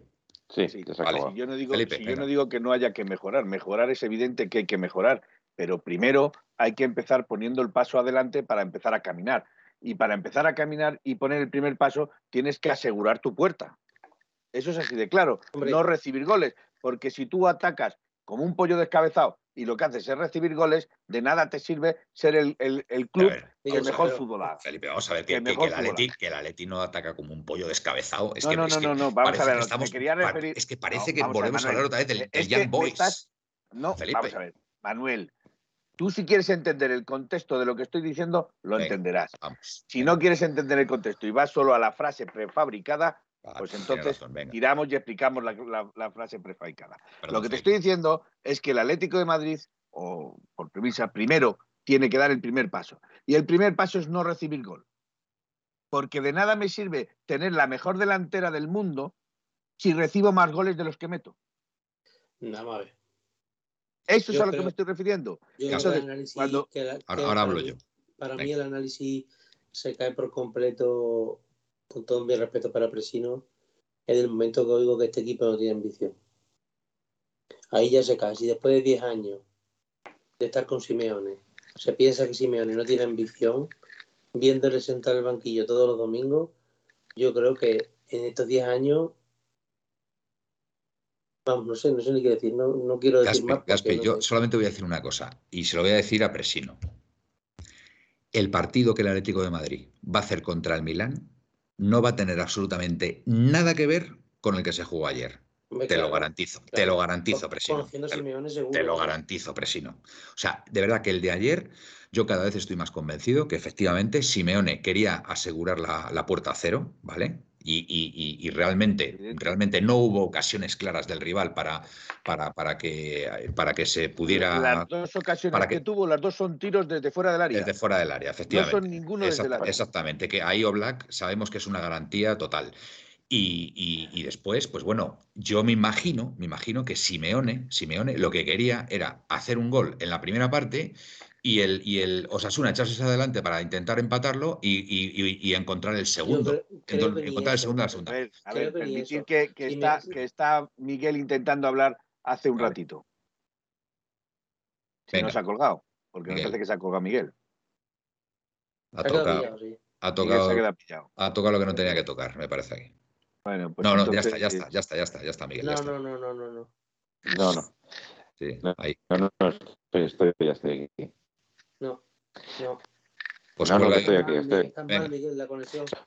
S4: Sí, sí,
S5: yo, no digo, yo no digo que no haya que mejorar, mejorar es evidente que hay que mejorar, pero primero hay que empezar poniendo el paso adelante para empezar a caminar. Y para empezar a caminar y poner el primer paso, tienes que asegurar tu puerta. Eso es así de claro. No recibir goles, porque si tú atacas como un pollo descabezado y lo que haces es recibir goles, de nada te sirve ser el, club que mejor fútbol
S2: Felipe, vamos a ver que, que, el Atleti, no ataca como un pollo descabezado. Es
S5: no,
S2: que,
S5: no, no, no, vamos a ver, estamos, quería referir...
S2: Es que parece que volvemos a, hablar otra vez del, Young Boys.
S5: No, vamos a ver, Manuel, tú si quieres entender el contexto de lo que estoy diciendo, lo entenderás. Si no quieres entender el contexto y vas solo a la frase prefabricada, pues entonces tiramos y explicamos la, frase prefabricada. Lo que te estoy diciendo es que el Atlético de Madrid, o por premisa, primero tiene que dar el primer paso. Y el primer paso es no recibir gol. Porque de nada me sirve tener la mejor delantera del mundo si recibo más goles de los que meto.
S3: Nada más.
S5: Eso es a lo que me estoy refiriendo.
S2: ahora, hablo yo.
S3: Para mí el análisis se cae por completo con todo mi respeto para Presino, en el momento que oigo que este equipo no tiene ambición. Ahí ya se cae. Si después de 10 años de estar con Simeone, se piensa que Simeone no tiene ambición, viéndole sentar el banquillo todos los domingos, yo creo que en estos 10 años Vamos, no sé, no sé ni qué decir, no, quiero decir más.
S2: yo solamente voy a decir una cosa, y se lo voy a decir a Presino. El partido que el Atlético de Madrid va a hacer contra el Milán no va a tener absolutamente nada que ver con el que se jugó ayer. te lo garantizo, te lo garantizo, Presino. Te, lo garantizo, Presino. O sea, de verdad que el de ayer, yo cada vez estoy más convencido que efectivamente Simeone quería asegurar la, puerta a cero, ¿vale? Y, realmente, realmente no hubo ocasiones claras del rival para, para, para, que, para que se pudiera.
S5: Las dos ocasiones que... tuvo, las dos son tiros desde fuera del área.
S2: Desde fuera del área, efectivamente.
S5: No son ninguno desde el área.
S2: Exactamente, que ahí Black sabemos que es una garantía total. Y, y, después, pues bueno, yo me imagino, me imagino que Simeone, Simeone lo que quería era hacer un gol en la primera parte y el, y el Osasuna echarse adelante para intentar empatarlo y, encontrar el segundo. encontrar el segundo a la segunda.
S5: A ver, permitir que, está, que está Miguel intentando hablar hace un ratito. Si no se ha colgado, porque me parece que se ha colgado Miguel.
S2: Ha tocado, ha, tocado, ha tocado lo que no tenía que tocar, me parece aquí. Bueno, pues no, no, ya está, ya está, ya está, ya está, ya está, Miguel.
S3: No, no, no, no, no, no.
S4: No, no.
S2: Sí, ahí.
S4: No, no, no, estoy, ya estoy aquí.
S3: No, no.
S2: Pues no,
S4: no, estoy aquí. Estoy.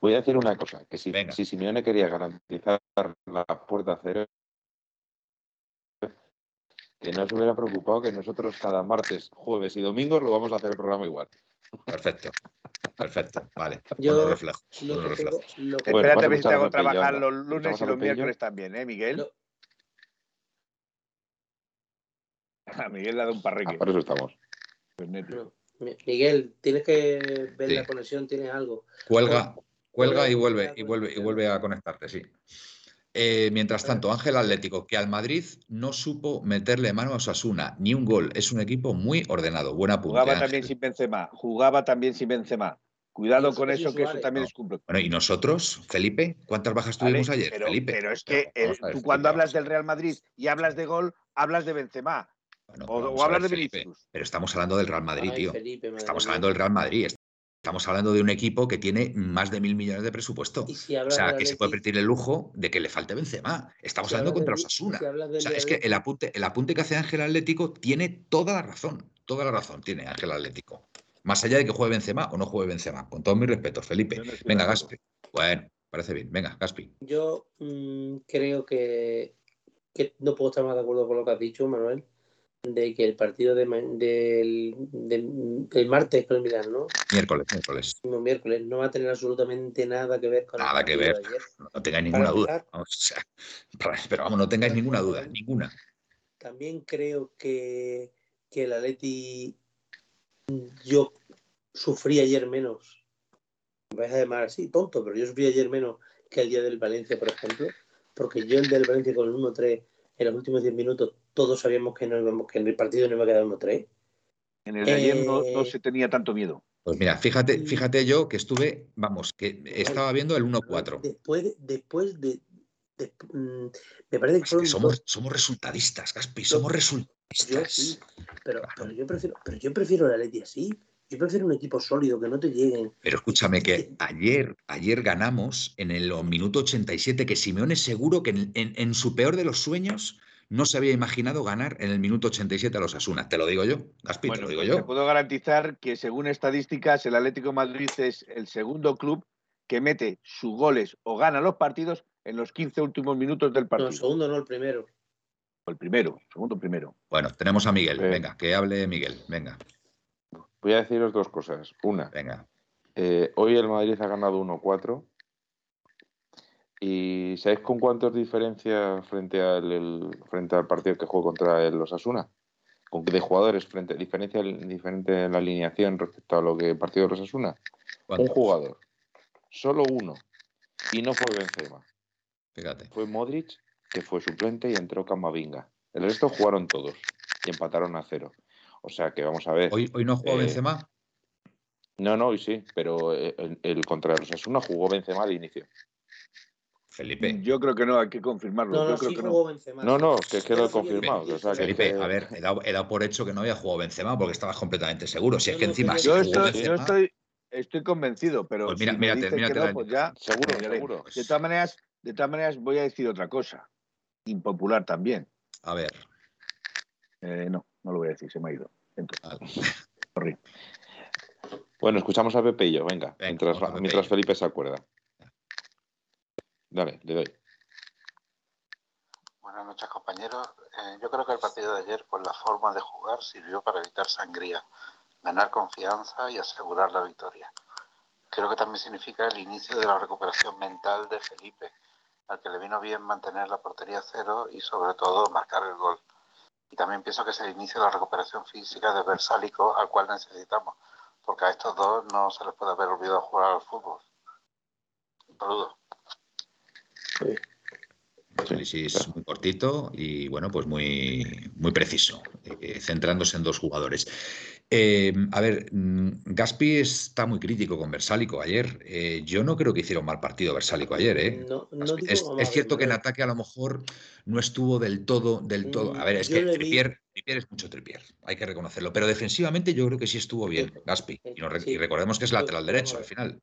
S3: Voy
S4: a decir una cosa, que si, si Simeone quería garantizar la puerta cero, que no se hubiera preocupado que nosotros cada martes, jueves y domingo lo vamos a hacer el programa igual.
S2: Perfecto. Perfecto, vale.
S3: Yo lo
S2: reflejo. Lo reflejo.
S5: Espérate a ver si te hago trabajar los lunes y los miércoles también, ¿eh, Miguel? A Miguel le ha dado un parreque.
S4: Ah, por eso estamos.
S5: Pues
S3: Miguel, tienes que ver la conexión, tienes algo.
S2: Cuelga, cuelga y vuelve, y vuelve, y vuelve a conectarte, sí. Eh, mientras tanto, Ángel Atlético, que al Madrid no supo meterle mano a Sasuna, ni un gol. Es un equipo muy ordenado. Buena punta.
S5: Jugaba también sin Benzema. Jugaba también sin Benzema. Cuidado con eso, que eso también es cumple.
S2: Bueno, ¿y nosotros, Felipe? ¿Cuántas bajas tuvimos ayer,
S5: pero,
S2: Felipe?
S5: Pero es que tú cuando hablas del Real Madrid y hablas de gol, hablas de Benzema o, hablas de Vinicius.
S2: Pero estamos hablando del Real Madrid, tío. estamos hablando del Real Madrid. Estamos hablando de un equipo que tiene más de mil millones de presupuesto. o sea, que se puede permitir el lujo de que le falte Benzema. Estamos hablando contra Osasuna. o sea, es que el apunte, el apunte que hace Ángel Atlético tiene toda la razón. Toda la razón tiene Ángel Atlético. Más allá de que juegue Benzema o no juegue Benzema. Con todos mis respetos, Felipe. Venga, Gaspi. Bueno, parece bien. Venga, Gaspi.
S3: Yo mm, creo que, que no puedo estar más de acuerdo con lo que has dicho, Manuel de que el partido de, del, del, martes con el Milán, ¿no?
S2: Miércoles, miércoles.
S3: No, miércoles no va a tener absolutamente nada que ver con
S2: nada que ver. No tengáis ninguna duda. pero vamos, no tengáis ninguna duda, ninguna.
S3: También creo que, que el Atleti yo sufrí ayer menos. Me vais a llamar así, tonto, pero yo sufrí ayer menos que el día del Valencia, por ejemplo, porque yo el del Valencia con el 1-3 en los últimos 10 minutos todos sabíamos que, no que en el partido no iba a quedar 1-3.
S5: En el de ayer no, eh, se tenía tanto miedo.
S2: Pues mira, fíjate, fíjate yo que estuve, vamos, que estaba viendo el 1-4.
S3: Después, después de, mm, me parece que,
S2: somos, somos resultadistas, Gaspi, somos resultadistas.
S3: pero, yo prefiero, pero yo prefiero la Leti así. Yo prefiero un equipo sólido, que no te lleguen.
S2: Pero escúchame que ayer, ayer ganamos en el minuto 87, que Simeone seguro que en, en su peor de los sueños no se había imaginado ganar en el minuto 87 a los Asuna. Te lo digo yo, Gaspi, te lo digo yo.
S5: Te puedo garantizar que según estadísticas, el Atlético de Madrid es el segundo club que mete sus goles o gana los partidos en los 15 últimos minutos del partido.
S3: No, el segundo, no el primero.
S5: el primero, segundo primero.
S2: Bueno, tenemos a Miguel. Venga, que hable Miguel. Venga.
S4: Voy a deciros dos cosas. Una.
S2: Venga.
S4: Eh, hoy el Madrid ha ganado 1-4 ¿Y sabéis con cuántos diferencia frente al, frente al partido que jugó contra el Osasuna? ¿Con qué de jugadores frente diferencia diferente en la alineación respecto a lo que el partido de Osasuna? Un jugador, solo uno, y no fue Benzema.
S2: Fíjate.
S4: Fue Modric, que fue suplente y entró Camavinga. El resto jugaron todos y empataron a cero. O sea que vamos a ver.
S2: ¿Hoy, hoy no jugó eh, Benzema?
S4: No, no, hoy sí, pero el, el contra el Osasuna jugó Benzema de inicio.
S2: Felipe.
S5: Yo creo que no, hay que confirmarlo.
S3: No,
S5: no,
S3: creo
S5: que
S3: no.
S4: no. no, que, que lo he confirmado.
S2: Felipe, a ver, he dado, por hecho que no había jugado Benzema porque estabas completamente seguro. Si es que encima.
S5: Yo, estoy, yo estoy, estoy, convencido, pero.
S2: Pues mira, si mírate, mírate,
S5: no, pues ya.
S4: Seguro, seguro.
S5: De todas, maneras, de todas maneras, voy a decir otra cosa. Impopular también.
S2: A ver.
S5: Eh, no, no lo voy a decir, se me ha ido.
S4: Bueno, escuchamos a Pepe y yo, venga, mientras, mientras Felipe se acuerda. Dale, le doy.
S8: Buenas noches, compañeros. Eh, yo creo que el partido de ayer, por la forma de jugar, sirvió para evitar sangría, ganar confianza y asegurar la victoria. creo que también significa el inicio de la recuperación mental de Felipe, al que le vino bien mantener la portería cero y sobre todo marcar el gol. Y también pienso que es el inicio de la recuperación física de Versálico, al cual necesitamos, porque a estos dos no se les puede haber olvidado jugar al fútbol. Un saludo.
S2: Análisis muy cortito y bueno, pues muy, muy preciso, eh, centrándose en dos jugadores. Eh, a ver, mm, Gaspi está muy crítico con Versálico ayer. Eh, yo no creo que hiciera un mal partido Versálico ayer. ¿eh? es, cierto que en ataque a lo mejor no estuvo del todo, del todo. A ver, es que Tripier, es mucho Tripier, hay que reconocerlo. Pero defensivamente yo creo que sí estuvo bien Gaspi. Y, y recordemos que es lateral derecho al final.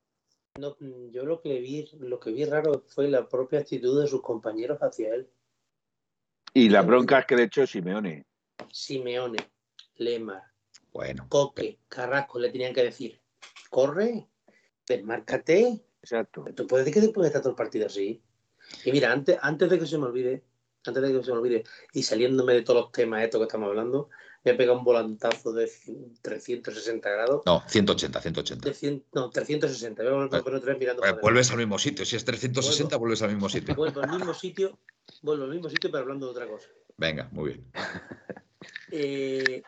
S3: No, mm, yo lo que vi, lo que vi raro fue la propia actitud de sus compañeros hacia él.
S5: Y la bronca que le echó Simeone.
S3: Simeone, Lemar,
S2: bueno,
S3: Coque, Carrasco le tenían que decir, corre, desmárcate.
S5: Exacto.
S3: Tú puedes decir que después estar todo el partido así. Y mira, antes, antes de que se me olvide, antes de que se me olvide, y saliéndome de todos los temas estos que estamos hablando, me he pegado un volantazo de 360 grados.
S2: No, 180, 180.
S3: no, 360.
S2: mirando vuelves al mismo sitio. Si es 360, vuelves al mismo sitio.
S3: Vuelvo al mismo sitio, vuelvo al mismo sitio, pero hablando de otra cosa.
S2: Venga, muy bien.
S3: Eh,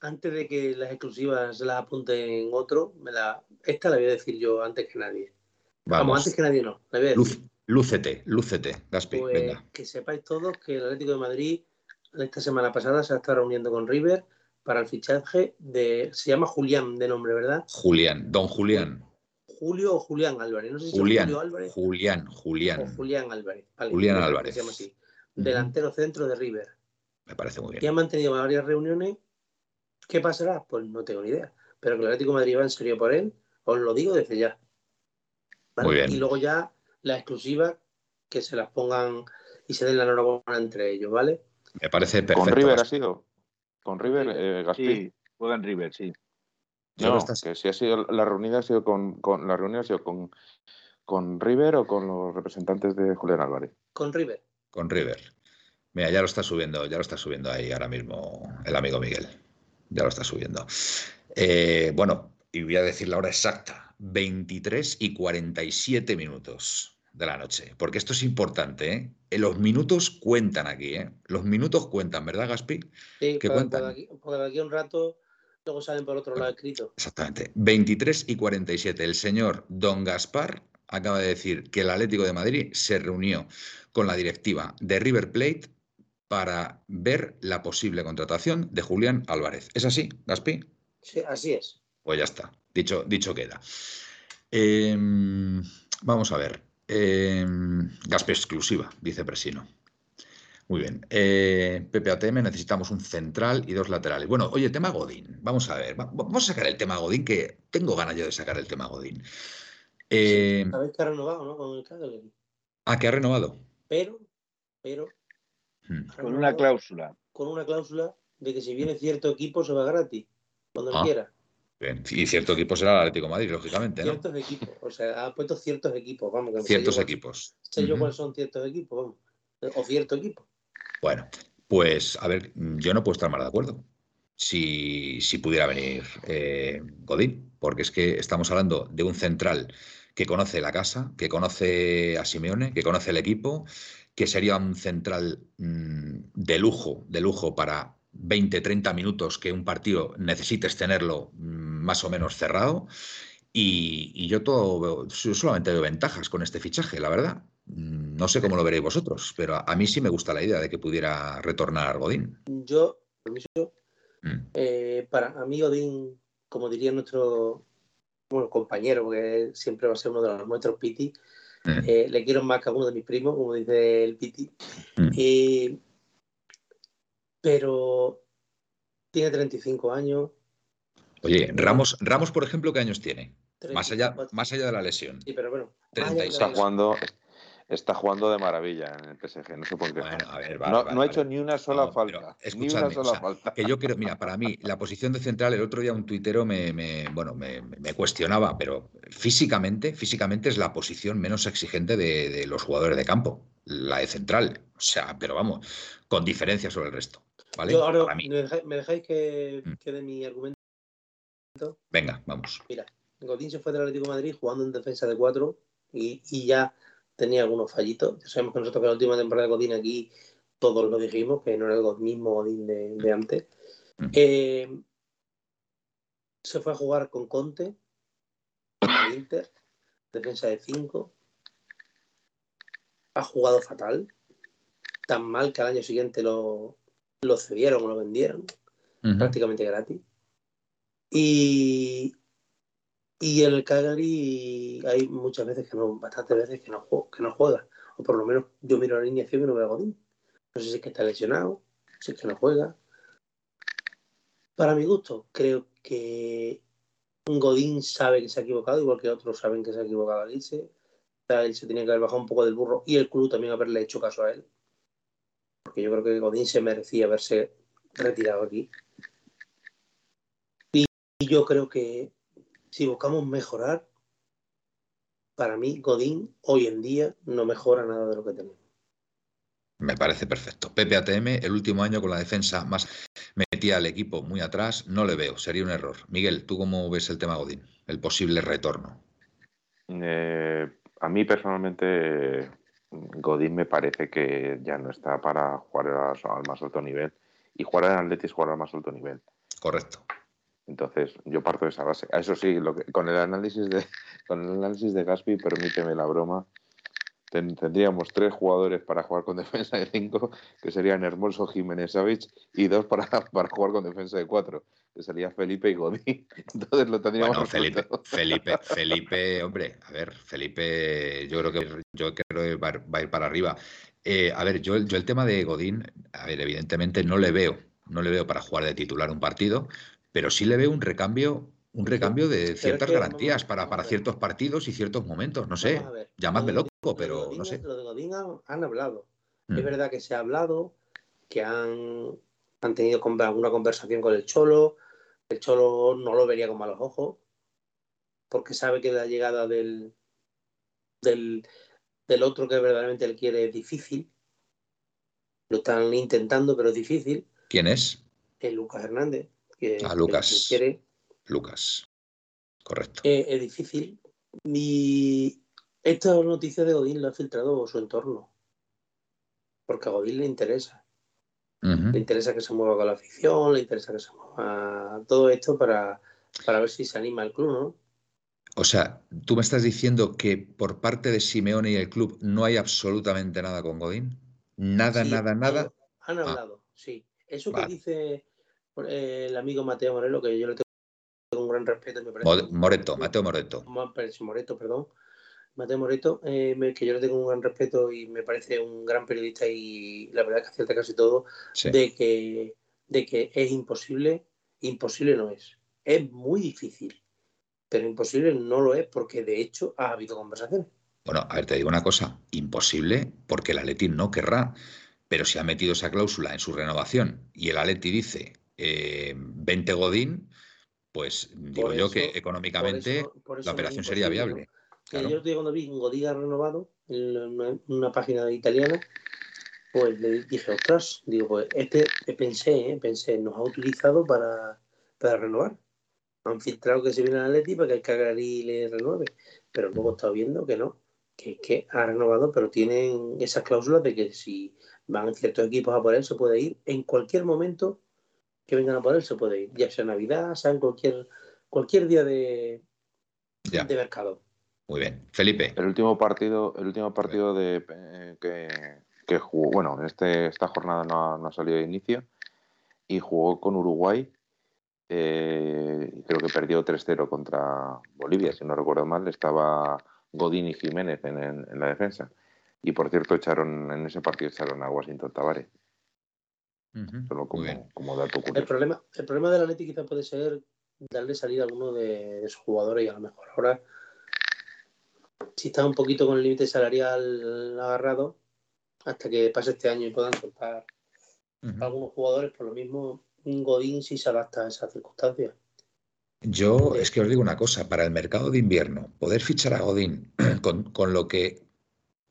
S3: antes de que las exclusivas las apunten otro, me la, esta la voy a decir yo antes que nadie. Vamos, antes que nadie no. La voy a decir.
S2: lúcete, lúcete, Gaspi.
S3: Pues
S2: venga.
S3: Que sepáis todos que el Atlético de Madrid esta semana pasada se ha estado reuniendo con River para el fichaje de. Se llama Julián de nombre, ¿verdad?
S2: Julián, don Julián.
S3: Julio o Julián Álvarez. No sé si
S2: Julián,
S3: Julio Álvarez.
S2: Julián, Julián.
S3: O Julián Álvarez.
S2: Julián Álvarez.
S3: Se llama así. Delantero centro de River.
S2: Me parece muy bien.
S3: Y han mantenido varias reuniones. ¿Qué pasará? Pues no tengo ni idea. Pero que el Atlético de Madrid va en serio por él, os lo digo desde ya.
S2: Muy bien.
S3: Y luego ya la exclusiva, que se las pongan y se den la enhorabuena entre ellos, ¿vale?
S2: Me parece perfecto.
S4: ¿Con River ha sido? ¿Con River, eh,
S5: Sí, juega en River, sí.
S4: No, que si ha sido la reunión ha sido con, la reunión ha sido con, con River o con los representantes de Julián Álvarez.
S3: Con River.
S2: Con River. Mira, ya lo está subiendo, ya lo está subiendo ahí ahora mismo el amigo Miguel. Ya lo está subiendo. Eh, bueno, y voy a decir la hora exacta: 23 y 47 minutos de la noche, porque esto es importante, ¿eh? ¿Eh? Los minutos cuentan aquí, ¿eh? Los minutos cuentan, ¿verdad, Gaspi?
S3: Sí, que cuentan. Aquí, porque aquí un rato luego salen por otro lado escrito.
S2: Exactamente. 23 y 47. El señor Don Gaspar acaba de decir que el Atlético de Madrid se reunió con la directiva de River Plate para ver la posible contratación de Julián Álvarez. ¿Es así, Gaspi?
S3: Sí, así es.
S2: Pues ya está. Dicho, dicho queda. Em, vamos a ver. Eh, Gaspe exclusiva, dice Presino. Muy bien. Eh, PPATM, necesitamos un central y dos laterales. Bueno, oye, tema Godín. Vamos a ver. Vamos a sacar el tema Godín, que tengo ganas yo de sacar el tema Godín.
S3: Eh, Sabéis que ha renovado, ¿no? Con el Cagliari.
S2: Ah, que ha renovado.
S3: Pero, pero.
S5: Hmm. con una cláusula.
S3: Con una cláusula de que si viene cierto equipo se va gratis, cuando ah. quiera.
S2: Y cierto equipo será el Atlético Madrid, lógicamente, ¿no?
S3: Ciertos equipos, o sea, ha puesto ciertos equipos, vamos. Que
S2: ciertos equipos.
S3: Sé yo cuáles son ciertos equipos, vamos. O cierto equipo.
S2: Bueno, pues a ver, yo no puedo estar más de acuerdo. Si, si pudiera venir eh, Godín, porque es que estamos hablando de un central que conoce la casa, que conoce a Simeone, que conoce el equipo, que sería un central mm, de lujo, de lujo para 20, 30 minutos que un partido necesites tenerlo mm, más o menos cerrado. Y, yo todo solamente veo ventajas con este fichaje, la verdad. Mm, no sé cómo lo veréis vosotros, pero a, mí sí me gusta la idea de que pudiera retornar Godín.
S3: Yo, mm. eh, para mí Godín, como diría nuestro bueno, compañero, porque siempre va a ser uno de los nuestros Piti, eh, le quiero más que a uno de mis primos, como dice el Piti. Y pero tiene 35 años.
S2: Oye, Ramos, Ramos, por ejemplo, ¿qué años tiene? más allá, más allá de la lesión.
S3: Sí, pero bueno.
S4: Está jugando, está jugando de maravilla en el PSG, no sé por qué.
S2: Bueno, a ver,
S4: no, ha hecho ni una sola falta. Ni una sola falta.
S2: Que yo creo, mira, para mí, la posición de central, el otro día un tuitero me, bueno, me, cuestionaba, pero físicamente, físicamente es la posición menos exigente de, de los jugadores de campo, la de central. O sea, pero vamos, con diferencia sobre el resto.
S3: ¿Me, dejáis, que, mm. quede mi argumento?
S2: Venga, vamos.
S3: Mira, Godín se fue del Atlético de Madrid jugando en defensa de cuatro y, ya tenía algunos fallitos. Ya sabemos que nosotros que la última temporada de Godín aquí todos lo dijimos, que no era el mismo Godín de, antes. Mm. Eh, se fue a jugar con Conte, con Inter, defensa de cinco. Ha jugado fatal, tan mal que al año siguiente lo, lo cedieron o lo vendieron, prácticamente gratis. Y, y el Calgary hay muchas veces que no, bastantes veces que no, que no juega. O por lo menos yo miro la alineación y no veo a Godín. No sé si es que está lesionado, si es que no juega. Para mi gusto, creo que Godín sabe que se ha equivocado, igual que otros saben que se ha equivocado al irse. Se tenía que haber bajado un poco del burro y el club también haberle hecho caso a él. Porque yo creo que Godín se merecía haberse retirado aquí. Y yo creo que si buscamos mejorar, para mí Godín hoy en día no mejora nada de lo que tenemos.
S2: Me parece perfecto. Pepe ATM, el último año con la defensa más metía al equipo muy atrás, no le veo, sería un error. Miguel, ¿tú cómo ves el tema Godín? El posible retorno.
S4: Eh, a mí personalmente Godín me parece que ya no está para jugar al más alto nivel y jugar en Atletis jugar al más alto nivel.
S2: Correcto.
S4: Entonces, yo parto de esa base. Eso sí, lo que, con el análisis de con el análisis de Gaspi, permíteme la broma, tendríamos tres jugadores para jugar con defensa de cinco, que serían Hermoso Jiménez Savich, y dos para, para jugar con defensa de cuatro, que sería Felipe y Godín. Entonces lo tendríamos
S2: bueno, Felipe, Felipe, Felipe, hombre, a ver, Felipe, yo creo que yo creo que va, a ir para arriba. Eh, a ver, yo, yo el tema de Godín, a ver, evidentemente no le veo, no le veo para jugar de titular un partido, pero sí le veo un recambio, un recambio de ciertas garantías para, para ciertos partidos y ciertos momentos. No sé, llamadme loco, pero no sé.
S3: Lo de Godín han, hablado. Es mm. verdad que se ha hablado, que han, han tenido alguna conversación con el Cholo. El Cholo no lo vería con malos ojos, porque sabe que la llegada del, del, del otro que verdaderamente él quiere es difícil. Lo están intentando, pero es difícil.
S2: ¿Quién es?
S3: El Lucas Hernández
S2: a Lucas. Lucas. Correcto.
S3: Eh, es difícil. Y esta noticia de Godín la ha filtrado su entorno. Porque a Godín le interesa. Le interesa que se mueva con la afición, le interesa que se mueva todo esto para, para ver si se anima el club, ¿no?
S2: O sea, tú me estás diciendo que por parte de Simeone y el club no hay absolutamente nada con Godín. Nada, nada, nada.
S3: Han, ah. hablado, sí. Eso que dice eh, el amigo Mateo Morelo, que yo le tengo un gran respeto. Me
S2: parece Moreto, Mateo Moreto.
S3: Moreto, perdón. Mateo Moreto, eh, que yo le tengo un gran respeto y me parece un gran periodista y la verdad es que acierta casi todo, de, que, de que es imposible, imposible no es. Es muy difícil, pero imposible no lo es porque de hecho ha habido conversaciones.
S2: Bueno, a ver, te digo una cosa, imposible porque el Atleti no querrá, pero si ha metido esa cláusula en su renovación y el Atleti dice 20 eh, Godín, pues digo yo que económicamente la operación sería viable.
S3: Yo cuando vi un Godín renovado en una, página italiana, pues le dije, ostras, digo, pues este eh, pensé, eh, pensé, nos ha utilizado para, para renovar. Han filtrado que se viene a Leti para que el Cagliari le renueve, pero luego he estado viendo que no, que, que ha renovado, pero tienen esas cláusulas de que si van ciertos equipos a por él, se puede ir en cualquier momento que vengan a poder se puede ir, ya sea Navidad, sea en cualquier, cualquier día de, de mercado.
S2: Muy bien. Felipe.
S4: El último partido, el último partido de eh, que, jugó, bueno, este, esta jornada no ha, salido de inicio y jugó con Uruguay. Eh, creo que perdió 3-0 contra Bolivia, si no recuerdo mal. Estaba Godín y Jiménez en, en, la defensa. Y por cierto, echaron en ese partido echaron a Washington Tavares como, dato
S3: El problema, el problema de la Leti quizá puede ser darle salida a alguno de, sus jugadores y a lo mejor ahora, si está un poquito con el límite salarial agarrado, hasta que pase este año y puedan soltar algunos jugadores, por lo mismo, un Godín sí se adapta a esas circunstancias.
S2: Yo es que os digo una cosa, para el mercado de invierno, poder fichar a Godín con, con lo que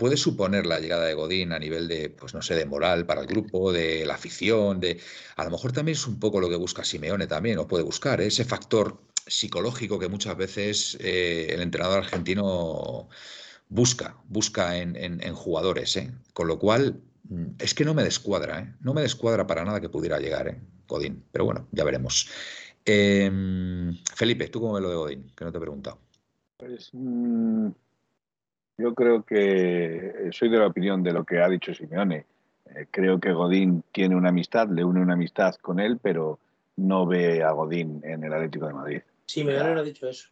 S2: puede suponer la llegada de Godín a nivel de, pues no sé, de moral para el grupo, de la afición, de a lo mejor también es un poco lo que busca Simeone también, o puede buscar, ¿eh? ese factor psicológico que muchas veces eh, el entrenador argentino busca, busca en, jugadores. ¿eh? Con lo cual, mm, es que no me descuadra, ¿eh? no me descuadra para nada que pudiera llegar. Godín. Pero bueno, ya veremos. Em, Felipe, ¿tú cómo ves lo de Godín? Que no te he preguntado.
S5: Pues mm, yo creo que soy de la opinión de lo que ha dicho Simeone. Creo que Godín tiene una amistad, le une una amistad con él, pero no ve a Godín en el Atlético de Madrid.
S3: Simeone no ha dicho eso.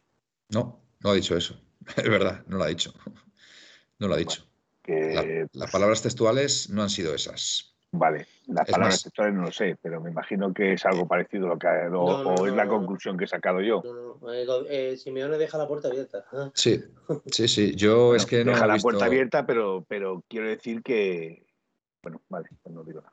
S2: No, no ha dicho eso. Es verdad, no lo ha dicho. No lo ha dicho. las palabras textuales no han sido esas.
S5: Vale, las palabras textuales no lo sé, pero me imagino que es algo parecido a lo que o, es la conclusión que he sacado yo.
S3: No, eh, eh, Simeone deja la puerta abierta.
S2: Sí, sí, sí. Yo es que no.
S5: Deja la puerta abierta, pero, pero quiero decir que. Bueno, vale, pues no digo nada.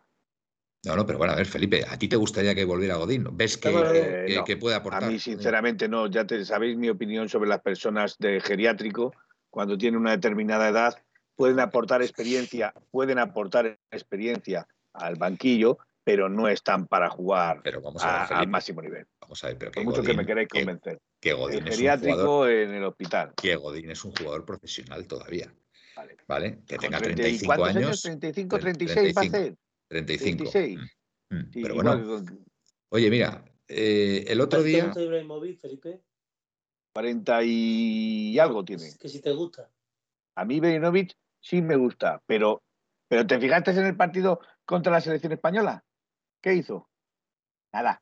S2: No, no, pero bueno, a ver, Felipe, ¿a ti te gustaría que volviera Godín? ¿Ves que, que, puede aportar?
S5: A mí, sinceramente, no. Ya te, sabéis mi opinión sobre las personas de geriátrico. Cuando tienen una determinada edad, pueden aportar experiencia, pueden aportar experiencia al banquillo, pero no están para jugar al máximo nivel.
S2: Vamos a ver, pero
S5: que mucho que me queréis convencer.
S2: Que, Godín
S5: el geriátrico en el hospital.
S2: Que Godín es un jugador profesional todavía. Vale. Que tenga 35 años. años.
S5: 35, 36 va a ser.
S2: 35. 36. Mm, mm. pero bueno. Oye, mira, eh, el otro día.
S3: ¿Te Ibrahimovic, Felipe?
S5: 40 y algo tiene.
S3: que si te gusta.
S5: A mí Ibrahimovic sí me gusta, pero, pero ¿te fijaste en el partido contra la selección española? ¿Qué hizo? Nada.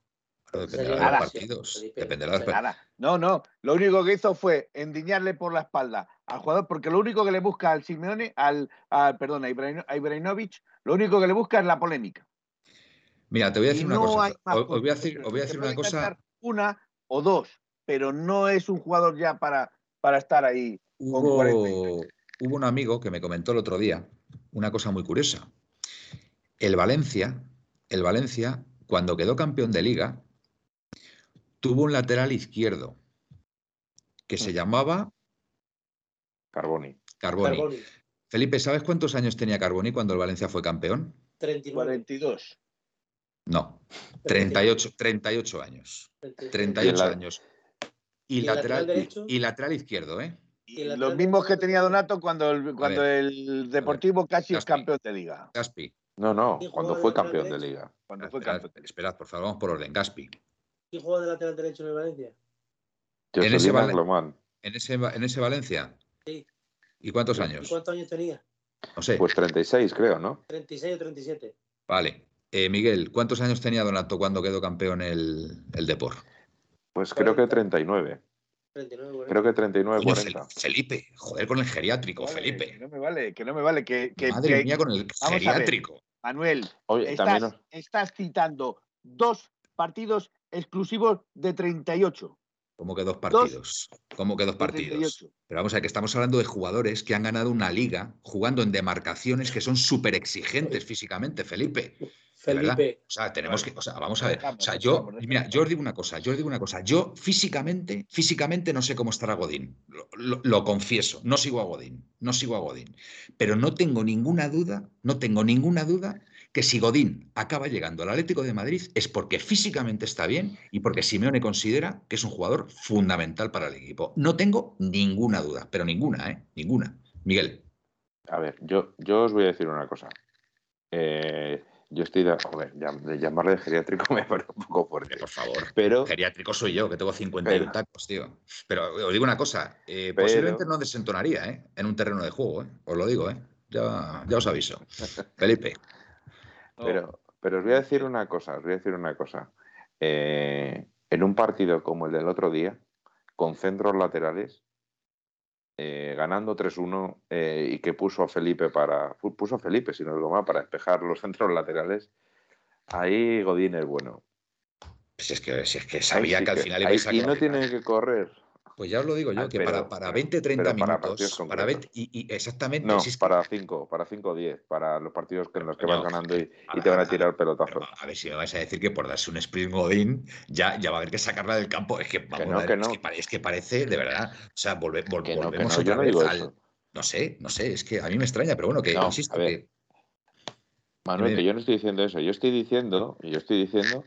S2: dependerá de los partidos. Dependerá de
S5: Nada. No, no. Lo único que hizo fue endiñarle por la espalda al jugador, porque lo único que le busca al Simeone, al, perdón, a Ibrahimovic, lo único que le busca es la polémica.
S2: Mira, te voy a decir una cosa. Os, voy a decir, voy a decir una cosa.
S5: Una o dos, pero no es un jugador ya para, para estar ahí.
S2: Hubo, hubo un amigo que me comentó el otro día una cosa muy curiosa. El Valencia, el Valencia, cuando quedó campeón de liga, tuvo un lateral izquierdo que se mm. llamaba
S4: Carboni.
S2: Carboni. Felipe, ¿sabes cuántos años tenía Carboni cuando el Valencia fue campeón?
S3: 42.
S2: No, 38, 38 años. 38 años. Y, lateral, y, lateral izquierdo, ¿eh?
S5: Los mismos que tenía Donato cuando el, cuando el Deportivo casi es campeón de liga.
S2: Gaspi.
S4: No, no, cuando fue campeón de liga.
S5: Cuando fue esperad,
S2: esperad, por favor, vamos por orden. Gaspi.
S3: ¿Quién jugó de lateral derecho en el Valencia?
S2: En ese, en, ese, en ese Valencia.
S3: Sí.
S2: ¿Y cuántos años?
S3: ¿Cuántos años tenía?
S2: No sé.
S4: Pues 36, creo, ¿no?
S3: 36 o 37.
S2: Vale. Eh, Miguel, ¿cuántos años tenía Donato cuando quedó campeón el, el Depor?
S4: Pues creo que 39. 39 creo que 39, 40.
S2: Felipe, joder con el geriátrico, Felipe.
S5: Que no me vale, que no me vale. Que, que
S2: Madre mía con el geriátrico.
S5: Manuel, estás, estás citando dos partidos exclusivos de 38.
S2: ¿Cómo que dos partidos? ¿Cómo que dos partidos? Pero vamos a ver, que estamos hablando de jugadores que han ganado una liga jugando en demarcaciones que son súper exigentes físicamente, Felipe. Felipe. O sea, tenemos que, o sea, vamos a ver. O sea, yo, mira, yo os digo una cosa, yo os digo una cosa. Yo físicamente, físicamente no sé cómo estará Godín. lo, confieso, no sigo a Godín, no sigo a Godín. Pero no tengo ninguna duda, no tengo ninguna duda que si Godín acaba llegando al Atlético de Madrid es porque físicamente está bien y porque Simeone considera que es un jugador fundamental para el equipo. No tengo ninguna duda, pero ninguna, ¿eh? Ninguna. Miguel.
S4: A ver, yo, yo os voy a decir una cosa. Eh, yo estoy de, joder, de llamarle geriátrico me parece un poco fuerte.
S2: Por favor.
S4: Pero,
S2: geriátrico soy yo, que tengo 51 tacos, tío. Pero os digo una cosa, eh, posiblemente no desentonaría ¿eh? en un terreno de juego, ¿eh? os lo digo, ¿eh? ya, ya os aviso. Felipe.
S4: Pero, pero os voy a decir una cosa, os voy a decir una cosa. Eh, en un partido como el del otro día, con centros laterales, eh, ganando 3-1 eh, y que puso a Felipe para. Puso a Felipe, si no es mal, para despejar los centros laterales. Ahí Godín es bueno.
S2: Pues es que, si es que sabía que, al final iba a.
S4: Y no tiene que correr.
S2: Pues ya os lo digo yo, ah, que para, para 20, 30 minutos. Para, 20, y, exactamente.
S4: No, para 5, para 5 o 10, para los partidos en los que vas ganando y, te van a tirar pelotazos.
S2: a ver si me vais a decir que por darse un sprint godín ya, ya va a haber que sacarla del campo. Es que, vamos a ver, es, que parece, de verdad. O sea, volve, volvemos otra vez al. No sé, no sé, es que a mí me extraña, pero bueno, que insisto que.
S4: Manuel, que yo no estoy diciendo eso. Yo estoy diciendo, yo estoy diciendo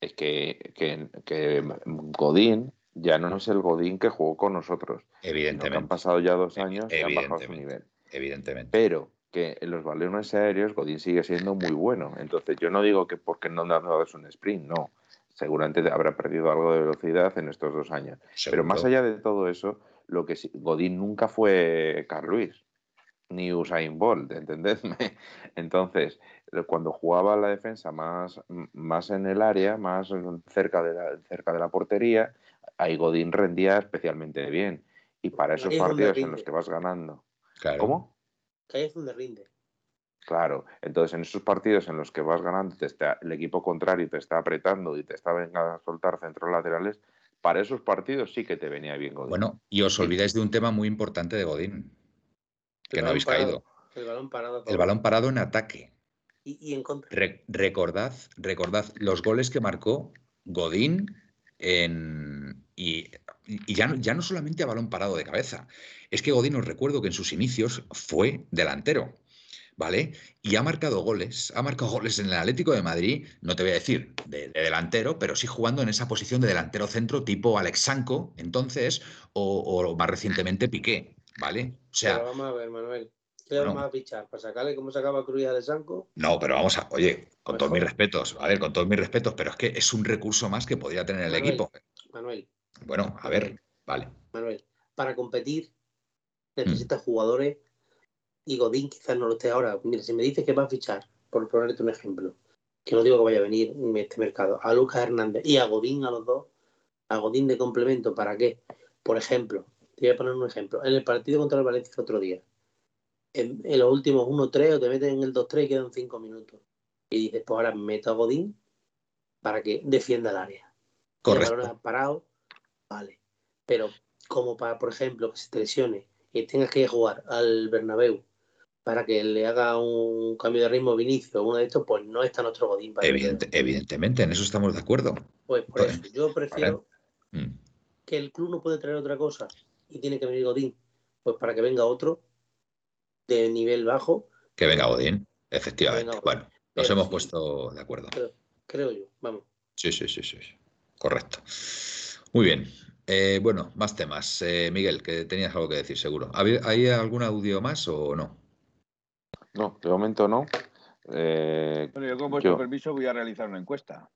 S4: es que, que, que Godín ya no es el Godín que jugó con nosotros.
S2: Evidentemente.
S4: han pasado ya dos años y han bajado su nivel.
S2: Evidentemente.
S4: Pero que en los balones aéreos Godín sigue siendo muy bueno. Entonces yo no digo que porque no dado un sprint, no. Seguramente habrá perdido algo de velocidad en estos dos años. Pero más allá de todo eso, lo que Godín nunca fue Carl Luis ni Usain Bolt, ¿entendedme? Entonces, cuando jugaba la defensa más, más en el área, más cerca de la, cerca de la portería, ahí Godín rendía especialmente bien. Y para esos partidos en los que vas ganando. ¿Cómo?
S3: Que ahí es donde rinde.
S4: Claro, entonces en esos partidos en los que vas ganando, te está, el equipo contrario te está apretando y te está venga a soltar centros laterales, para esos partidos sí que te venía bien Godín.
S2: Bueno, y os olvidáis de un tema muy importante de Godín, que no habéis caído.
S3: El balón parado.
S2: El balón parado en ataque.
S3: Y, en contra.
S2: recordad, recordad los goles que marcó Godín en, y, ya, ya, no solamente a balón parado de cabeza. Es que Godín os recuerdo que en sus inicios fue delantero. ¿Vale? Y ha marcado goles, ha marcado goles en el Atlético de Madrid, no te voy a decir de, delantero, pero sí jugando en esa posición de delantero centro tipo Alexanco, entonces, o, o más recientemente Piqué. ¿vale? O sea.
S3: vamos a ver, Manuel. ¿Qué vamos a fichar? ¿Para sacarle cómo sacaba Cruz de Sanco?
S2: No, pero vamos a. Oye, con todos mis respetos, a ver, con todos mis respetos, pero es que es un recurso más que podría tener el equipo.
S3: Manuel.
S2: Bueno, a ver, vale.
S3: Manuel, para competir necesitas jugadores y Godín quizás no lo esté ahora. Mira, si me dices que va a fichar, por ponerte un ejemplo, que no digo que vaya a venir en este mercado, a Lucas Hernández y a Godín a los dos, a Godín de complemento, ¿para qué? Por ejemplo, te voy a poner un ejemplo. En el partido contra el Valencia otro día, en, los últimos 1-3 o te meten en el 2-3 y quedan 5 minutos. Y dices, pues ahora meto a Godín para que defienda el área.
S2: Correcto. El
S3: parado, vale. Pero como para, por ejemplo, que se te lesione y tengas que jugar al Bernabéu para que le haga un cambio de ritmo Vinicio o uno de estos, pues no está nuestro Godín. Para
S2: evidentemente, en eso estamos de acuerdo.
S3: Pues por pues, eso, yo prefiero mm. que el club no puede traer otra cosa y tiene que venir Godín, pues para que venga otro de nivel bajo.
S2: Que venga Godín, efectivamente. Bueno, nos hemos puesto de acuerdo.
S3: Creo, yo, vamos.
S2: Sí, sí, sí, sí. Correcto. Muy bien. Eh, bueno, más temas. Eh, Miguel, que tenías algo que decir, seguro. ¿Hay algún audio más o no?
S4: No, de momento no.
S5: Eh, bueno, yo con vuestro permiso voy a realizar una encuesta.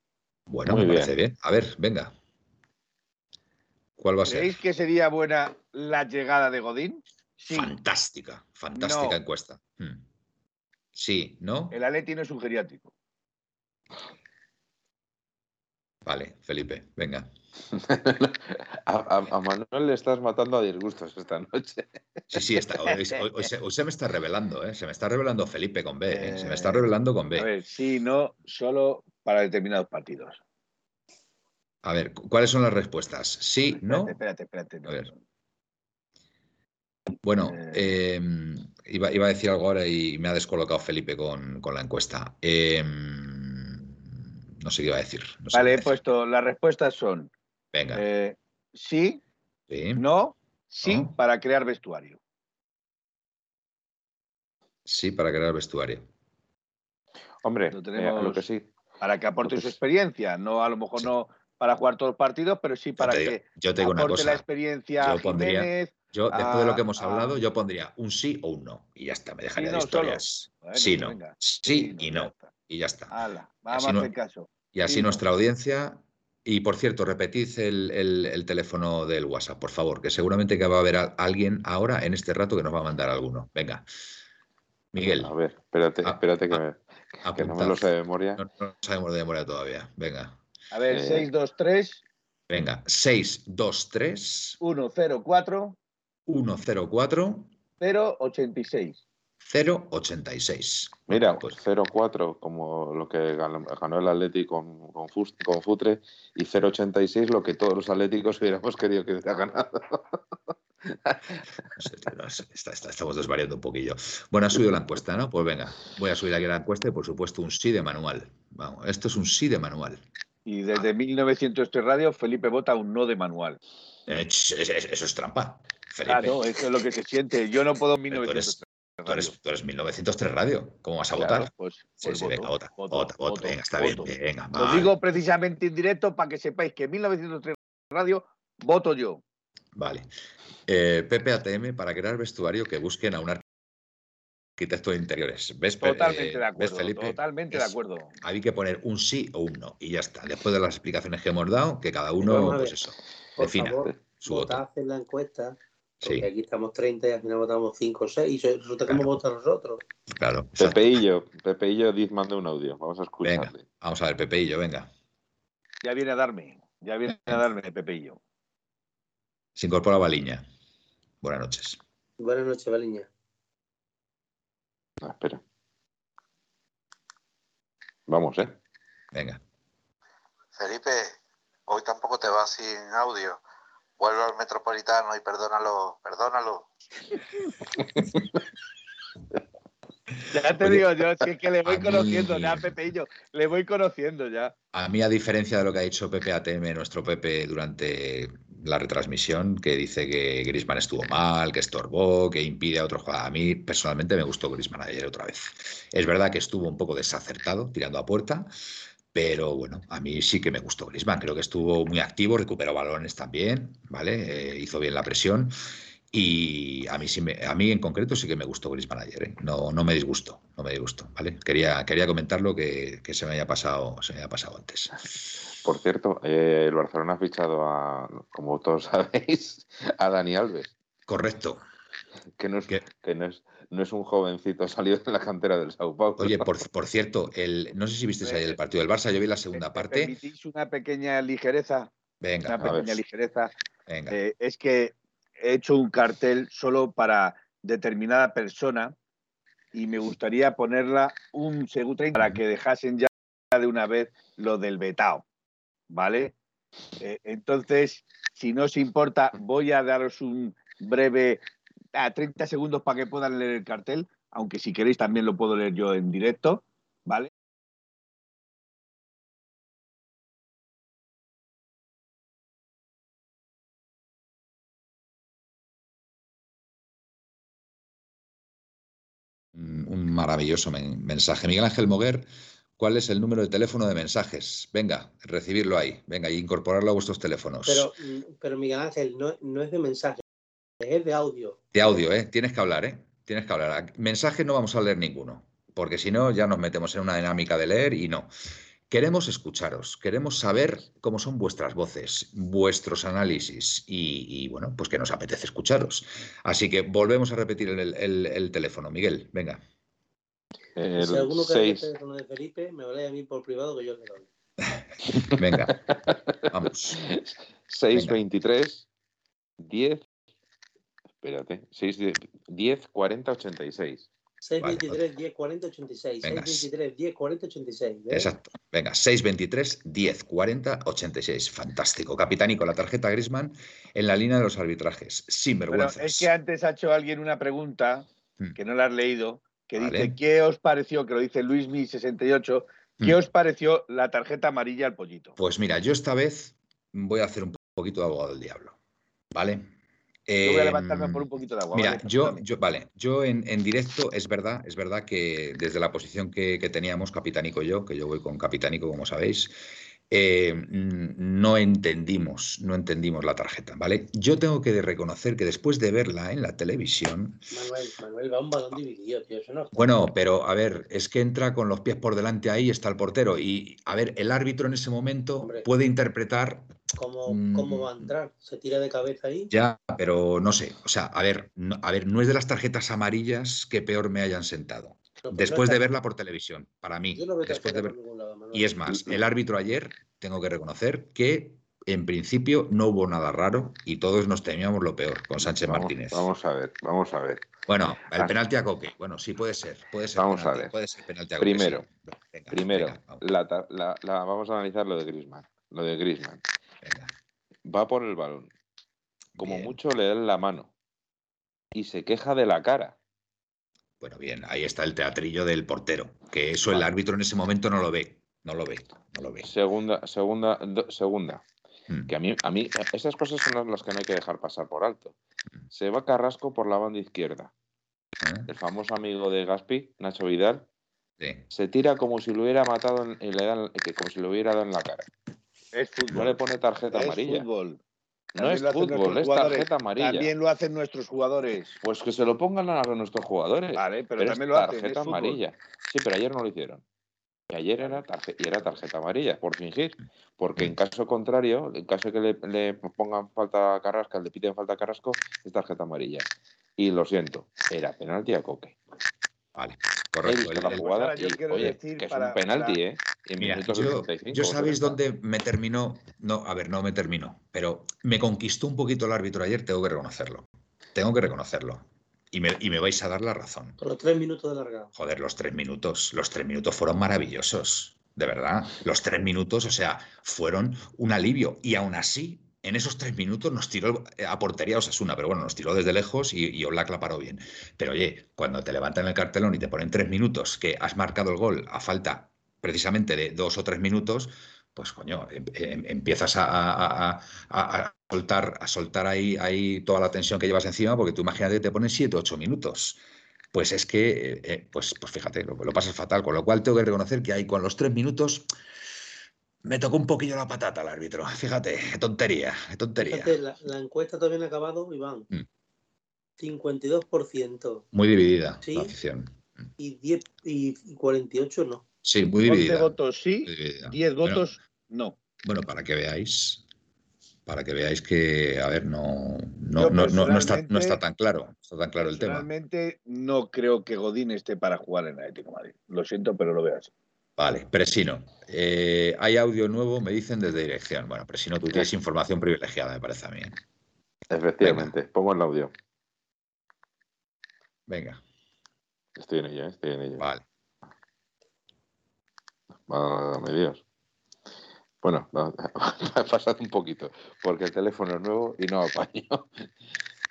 S2: Bueno, me parece bien. A ver, venga. ¿Cuál va a ser?
S5: ¿Creéis que sería buena la llegada de Godín?
S2: Fantástica, fantástica encuesta. Hmm. Sí, ¿no?
S5: El Atleti no es un geriátrico.
S2: Vale, Felipe, venga.
S4: a, Manuel le estás matando a disgustos esta noche.
S2: Sí, sí, está, hoy, se, me está revelando, ¿eh? se me está revelando Felipe con B, ¿eh? se me está revelando con B.
S5: A ver, sí, no, solo para determinados partidos.
S2: A ver, ¿cuáles son las respuestas? Sí, no.
S5: Espérate, espérate. a ver.
S2: Bueno, eh. Em, iba, a decir algo ahora y me ha descolocado Felipe con, la encuesta. Em, no sé qué iba a decir.
S5: vale, he puesto, las respuestas son.
S2: Venga.
S5: Eh, sí, no, sí, para crear vestuario.
S2: Sí, para crear vestuario.
S4: Hombre, eh, lo que sí.
S5: Para que aporte su experiencia, no a lo mejor no para jugar todos los partidos, pero sí para que
S2: yo te digo una cosa.
S5: la experiencia
S2: yo pondría, yo, después de lo que hemos hablado, yo pondría un sí o un no. Y ya está, me dejaría de historias. sí, no. Sí, y no. Y ya está.
S5: vamos a hacer caso.
S2: Y así nuestra audiencia. Y por cierto, repetid el, teléfono del WhatsApp, por favor, que seguramente que va a haber alguien ahora en este rato que nos va a mandar alguno. Venga. Miguel.
S4: A ver, espérate, espérate que, ah, que no me lo sé de memoria.
S2: No, no sabemos de memoria todavía. Venga.
S5: A ver, 623.
S2: Venga, 623.
S5: 104.
S2: 104.
S5: 086.
S2: 086.
S4: Mira, pues 04 como lo que ganó el Atlético con, con, con, Futre y 086 lo que todos los atléticos hubiéramos querido que hubiera ganado.
S2: estamos desvariando un poquillo. Bueno, ha subido la encuesta, ¿no? Pues venga, voy a subir aquí la encuesta y por supuesto un sí de manual. Vamos, esto es un sí de manual.
S5: Y desde 1903 Radio, Felipe vota un no de manual.
S2: Eh, eso es trampa.
S5: Claro, eso es lo que se siente. Yo no puedo
S2: 1903 Tú eres, tú eres, 1903 Radio. ¿Cómo vas a votar?
S5: Pues,
S2: sí, pues sí, venga, vota, vota, Venga, está bien. Venga,
S5: Lo digo precisamente en directo para que sepáis que 1903 Radio voto yo.
S2: Vale. Eh, PPATM, para crear vestuario, que busquen a un arquitecto de interiores. ¿Ves,
S5: totalmente de acuerdo. Felipe? Totalmente de acuerdo.
S2: Hay que poner un sí o un no y ya está. Después de las explicaciones que hemos dado, que cada uno, pues eso, defina su voto.
S3: en la encuesta porque aquí estamos 30 y al final votamos 5 o 6 y resulta que hemos votado nosotros.
S2: Claro.
S4: Pepeillo, Pepeillo, Diz manda un audio. Vamos a escucharle.
S2: vamos a ver, Pepeillo, venga.
S5: Ya viene a darme, ya viene a darme Pepeillo.
S2: Se incorpora Baliña. Buenas noches.
S3: Buenas noches, Baliña.
S4: Ah, espera. Vamos, ¿eh?
S2: Venga.
S8: Felipe, hoy tampoco te vas sin audio vuelve al metropolitano y perdónalo, perdónalo.
S5: Ya te digo yo, si es que le voy conociendo ya, Pepe y yo, le voy conociendo ya.
S2: A mí, a diferencia de lo que ha dicho Pepe ATM, nuestro Pepe, durante la retransmisión, que dice que Grisman estuvo mal, que estorbó, que impide a otro jugador. A mí, personalmente, me gustó Grisman ayer otra vez. Es verdad que estuvo un poco desacertado, tirando a puerta, pero bueno, a mí sí que me gustó Griezmann. Creo que estuvo muy activo, recuperó balones también, ¿vale? Eh, hizo bien la presión. Y a mí sí me, a mí en concreto sí que me gustó Griezmann ayer, ¿eh? no, no me disgustó, no me disgustó, ¿vale? Quería, quería comentarlo que, que se me haya pasado, se me haya pasado antes.
S4: Por cierto, eh, el Barcelona ha fichado a, como todos sabéis, a Dani Alves.
S2: Correcto.
S4: Que no es, que no es, no es un jovencito salido de la cantera del Sao Paulo.
S2: Oye, por, cierto, el, no sé si viste ahí el partido del Barça, yo vi la segunda parte.
S5: ¿Permitís una pequeña ligereza?
S2: Venga,
S5: una pequeña ligereza. Venga. Eh, es que he hecho un cartel solo para determinada persona y me gustaría ponerla un segundo para que dejasen ya de una vez lo del vetao, ¿vale? Eh, entonces, si no os importa, voy a daros un breve a 30 segundos para que puedan leer el cartel, aunque si queréis también lo puedo leer yo en directo, ¿vale?
S2: Un maravilloso mensaje. Miguel Ángel Moguer, ¿cuál es el número de teléfono de mensajes? Venga, recibirlo ahí. Venga, y incorporarlo a vuestros teléfonos.
S3: Pero, pero Miguel Ángel, no, no es de mensaje, es de audio.
S2: De audio, ¿eh? Tienes que hablar, ¿eh? Tienes que hablar. Mensajes no vamos a leer ninguno, porque si no ya nos metemos en una dinámica de leer y no. Queremos escucharos, queremos saber cómo son vuestras voces, vuestros análisis y, bueno, pues que nos apetece escucharos. Así que volvemos a repetir el, teléfono. Miguel, venga.
S3: si alguno quiere el teléfono de Felipe, me vale a mí por privado que yo le doy.
S2: venga, vamos.
S4: 623 10 Espérate. 6, 10, 40, 86.
S3: 623 10 40 86. 623 10 40 86.
S2: Exacto. Venga, 623 10 40 86. Fantástico. Capitán y con la tarjeta Grisman en la línea de los arbitrajes. Sin vergüenza.
S5: Es que antes ha hecho alguien una pregunta hmm. que no la has leído, que dice: ¿Qué os pareció? Que lo dice Luis Mi 68. ¿Qué hmm. os pareció la tarjeta amarilla al pollito?
S2: Pues mira, yo esta vez voy a hacer un poquito de abogado del diablo. ¿Vale?
S5: Yo voy a levantarme por un poquito de agua.
S2: Mira, yo, yo, vale, yo en, directo es verdad, es verdad que desde la posición que, que teníamos, Capitánico y yo, que yo voy con Capitánico, como sabéis, eh, no entendimos, no entendimos la tarjeta, ¿vale? Yo tengo que reconocer que después de verla en la televisión.
S3: Manuel, Manuel va un balón dividido, tío. Eso no
S2: bueno, pero a ver, es que entra con los pies por delante ahí, está el portero. Y a ver, el árbitro en ese momento puede interpretar.
S3: ¿Cómo, ¿Cómo, va a entrar? ¿Se tira de cabeza ahí?
S2: Ya, pero no sé. O sea, a ver, a ver, no es de las tarjetas amarillas que peor me hayan sentado después de verla por televisión, para mí. después de y es más, el árbitro ayer, tengo que reconocer que en principio no hubo nada raro y todos nos temíamos lo peor con Sánchez Martínez.
S4: Vamos a ver, vamos a ver.
S2: Bueno, el ah. penalti a Coque. Bueno, sí puede ser, puede ser.
S4: Vamos a ver.
S2: Puede ser penalti a
S4: Coque. Primero, primero, vamos. a analizar lo de Griezmann. Lo de Griezmann. Va por el balón. Como mucho le dan la mano y se queja de la cara.
S2: Bueno, bien, ahí está el teatrillo del portero, que eso el árbitro en ese momento no lo ve, no lo ve, no lo ve.
S4: Segunda, segunda, segunda. Hmm. Que a mí, a mí, esas cosas son las que no hay que dejar pasar por alto. Hmm. Se va Carrasco por la banda izquierda. ¿Eh? El famoso amigo de Gaspi, Nacho Vidal, se tira como si lo hubiera matado y le dan, como si lo hubiera dado en la cara.
S5: Es fútbol.
S4: No le pone tarjeta
S5: es
S4: amarilla.
S5: Fútbol.
S4: No es fútbol, es tarjeta amarilla.
S5: También lo hacen nuestros jugadores.
S4: Pues que se lo pongan a nuestros jugadores.
S5: Vale, pero, también lo hacen.
S4: Tarjeta amarilla. Sí, pero ayer no lo hicieron. Y ayer era, tarjeta, y era tarjeta amarilla, por fingir. Porque en caso contrario, en caso de que le, pongan falta a Carrasco, le piden falta a Carrasco, es tarjeta amarilla. Y lo siento, era penalti a Coque.
S2: Vale, correcto.
S4: la jugada oye, que es un penalti, ¿eh?
S2: yo, sabéis dónde me terminó, no, a ver, no me terminó, pero me conquistó un poquito el árbitro ayer, tengo que reconocerlo. Tengo que reconocerlo. Y me, vais a dar la razón.
S3: Con los tres minutos de larga.
S2: Joder, los tres minutos. Los tres minutos fueron maravillosos. De verdad. Los tres minutos, o sea, fueron un alivio. Y aún así, en esos tres minutos nos tiró a portería Osasuna, pero bueno, nos tiró desde lejos y, y la paró bien. Pero oye, cuando te levantan el cartelón y te ponen tres minutos, que has marcado el gol a falta precisamente de dos o tres minutos, pues coño, em, em, empiezas a, soltar, a soltar ahí, toda la tensión que llevas encima, porque tú imagínate que te ponen 7 o 8 minutos. Pues es que, eh, eh, pues, pues fíjate, lo, lo, pasas fatal, con lo cual tengo que reconocer que ahí con los tres minutos me tocó un poquillo la patata el árbitro. Fíjate, qué tontería, qué tontería.
S3: la, encuesta también ha acabado, Iván. 52%.
S2: Mm. Muy dividida la afición.
S3: Y, 10, y 48 no.
S2: Sí, muy dividida. 11
S5: votos sí, 10 votos no.
S2: Bueno, para que veáis, para que veáis que, a ver, no, no, no, no, está, no está tan claro, está tan claro el tema.
S5: Realmente no creo que Godín esté para jugar en Atlético Madrid. Lo siento, pero lo veo así.
S2: Vale, Presino. Eh, hay audio nuevo, me dicen desde dirección. Bueno, Presino, tú tienes información privilegiada, me parece a mí.
S4: Efectivamente, pongo el audio.
S2: Venga.
S4: Estoy en ello, estoy en ello.
S2: Vale.
S4: Válgame Dios. Bueno, ha pasado un poquito, porque el teléfono es nuevo y no apaño.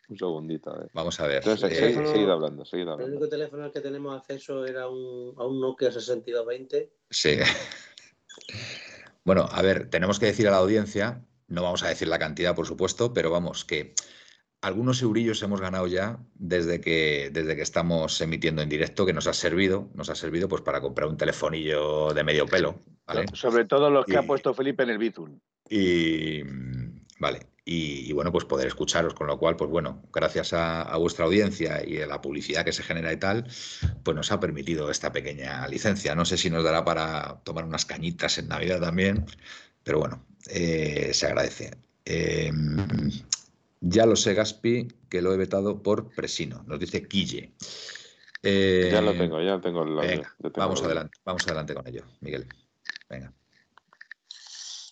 S4: Un segundito.
S2: Vamos a ver.
S4: Entonces, eh, seguid, hablando, hablando.
S3: El único teléfono al que tenemos acceso era un, a un Nokia 6220.
S2: Sí. Bueno, a ver, tenemos que decir a la audiencia, no vamos a decir la cantidad, por supuesto, pero vamos, que algunos eurillos hemos ganado ya desde que, desde que estamos emitiendo en directo, que nos ha servido, nos ha servido pues para comprar un telefonillo de medio pelo.
S5: Sobre todo los que ha puesto Felipe en el Bizum.
S2: Y vale. Y, bueno, pues poder escucharos, con lo cual, pues bueno, gracias a, vuestra audiencia y a la publicidad que se genera y tal, pues nos ha permitido esta pequeña licencia. No sé si nos dará para tomar unas cañitas en Navidad también, pero bueno, eh, se agradece. Eh, ya lo sé, Gaspi, que lo he vetado por Presino. Nos dice Quille.
S4: ya lo eh, tengo, ya tengo el
S2: venga, vamos adelante, vamos adelante con ello, Miguel. Venga.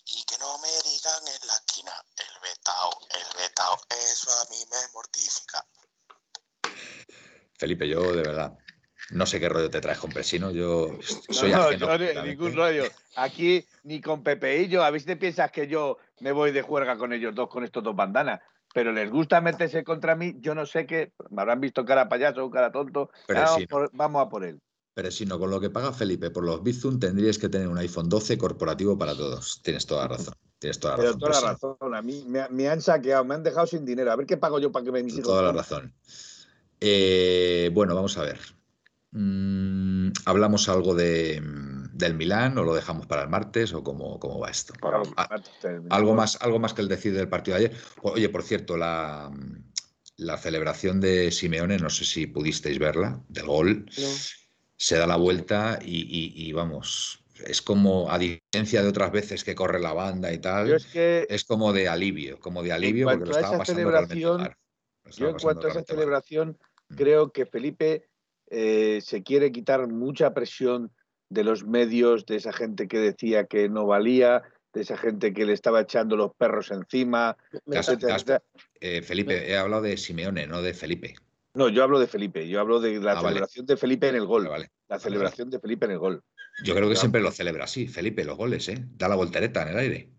S7: Y que no me digan en la esquina el vetao, el vetao, eso a mí me mortifica.
S2: Felipe, yo de verdad, no sé qué rollo te traes con Presino, yo soy
S5: no, no, yo ningún rollo. Aquí ni con Pepe y yo, a ver si te piensas que yo me voy de juerga con ellos dos, con estos dos bandanas pero les gusta meterse contra mí, yo no sé qué, me habrán visto cara payaso, cara tonto, vamos, a por él.
S2: Pero si no, con lo que paga Felipe por los Bizum tendríais que tener un iPhone 12 corporativo para todos. Tienes toda la razón. Tienes toda la razón.
S5: toda la razón. A mí me, han saqueado, me han dejado sin dinero. A ver qué pago yo para que me mis
S2: Toda la razón. Eh, bueno, vamos a ver. Mm, hablamos algo de, del Milán o lo dejamos para el martes o cómo, cómo va esto. Ah, algo, más, algo más que el decir del partido de ayer. Oye, por cierto, la, la celebración de Simeone, no sé si pudisteis verla, del gol, se da la vuelta y, vamos, es como, a diferencia de otras veces que corre la banda y tal, es, como de alivio, como de alivio porque lo estaba pasando realmente mal.
S5: Yo en cuanto a esa celebración. Creo que Felipe eh, se quiere quitar mucha presión de los medios, de esa gente que decía que no valía, de esa gente que le estaba echando los perros encima.
S2: Eh, Felipe, he hablado de Simeone, no de Felipe.
S5: No, yo hablo de Felipe, yo hablo de la ah, celebración de Felipe en el gol. Vale, la celebración de Felipe en el gol.
S2: Yo creo que siempre lo celebra así, Felipe, los goles, ¿eh? Da la voltereta en el aire.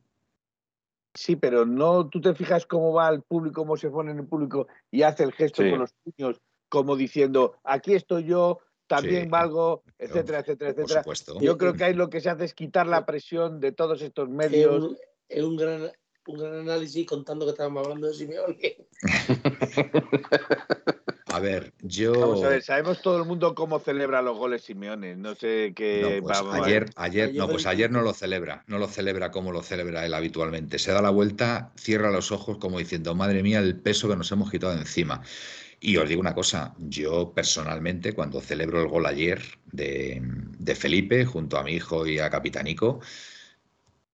S5: Sí, pero no, tú te fijas cómo va el público, cómo se pone en el público y hace el gesto con los puños, como diciendo, aquí estoy yo, también valgo, etcétera, etcétera, etcétera. Yo creo que ahí lo que se hace es quitar la presión de todos estos medios.
S3: Es un, gran, un gran análisis contando que estábamos hablando de Simeone.
S2: A ver, yo.
S5: Vamos a ver, sabemos todo el mundo cómo celebra los goles Simeone. No sé qué.
S2: Pues ayer, ayer, no, pues ayer no lo celebra. No lo celebra como lo celebra él habitualmente. Se da la vuelta, cierra los ojos como diciendo, madre mía, el peso que nos hemos quitado encima. Y os digo una cosa, yo personalmente, cuando celebro el gol ayer de, de Felipe junto a mi hijo y a Capitanico,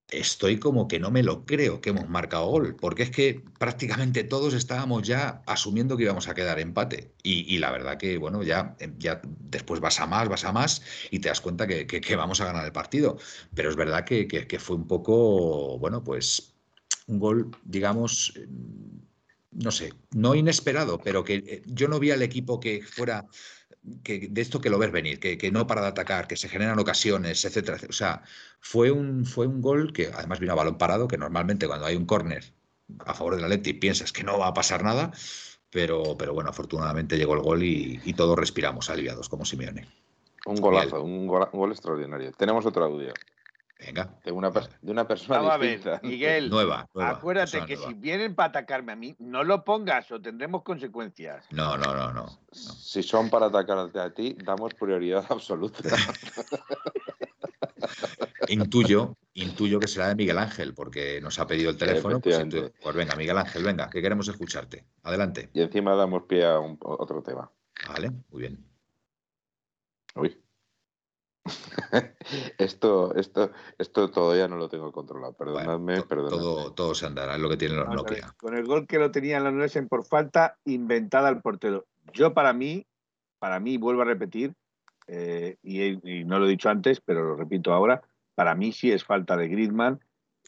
S2: estoy como que no me lo creo que hemos marcado gol, porque es que prácticamente todos estábamos ya asumiendo que íbamos a quedar empate. Y, la verdad que, bueno, ya, ya después vas a más, vas a más y te das cuenta que, vamos a ganar el partido. Pero es verdad que, que, fue un poco, bueno, pues un gol, digamos, no sé, no inesperado, pero que eh, yo no vi al equipo que fuera que, de esto que lo ves venir, que, que, no para de atacar, que se generan ocasiones, etcétera. O sea, fue un, fue un gol que además vino a balón parado, que normalmente cuando hay un córner a favor del Atleti piensas que no va a pasar nada, pero, pero bueno, afortunadamente llegó el gol y, todos respiramos aliviados como Simeone.
S4: Un golazo, un gol, extraordinario. Tenemos otro audio.
S2: Venga.
S4: De una, de una persona
S5: distinta. Miguel,
S2: nueva,
S5: acuérdate que si vienen para atacarme a mí, no lo pongas o tendremos consecuencias.
S2: No, no, no, no.
S4: Si son para atacarte a ti, damos prioridad absoluta.
S2: intuyo, intuyo que será de Miguel Ángel, porque nos ha pedido el teléfono. Pues, pues, venga, Miguel Ángel, venga, que queremos escucharte. Adelante.
S4: Y encima damos pie a otro tema.
S2: Vale, muy bien.
S4: Uy. esto, esto, esto todavía no lo tengo controlado. Perdonadme,
S2: Todo, todo se andará, es lo que tienen los Nokia.
S5: Con el gol que lo tenían los Nuesen por falta inventada al portero. Yo para mí, para mí, vuelvo a repetir, eh, y, no lo he dicho antes, pero lo repito ahora, para mí sí es falta de Griezmann.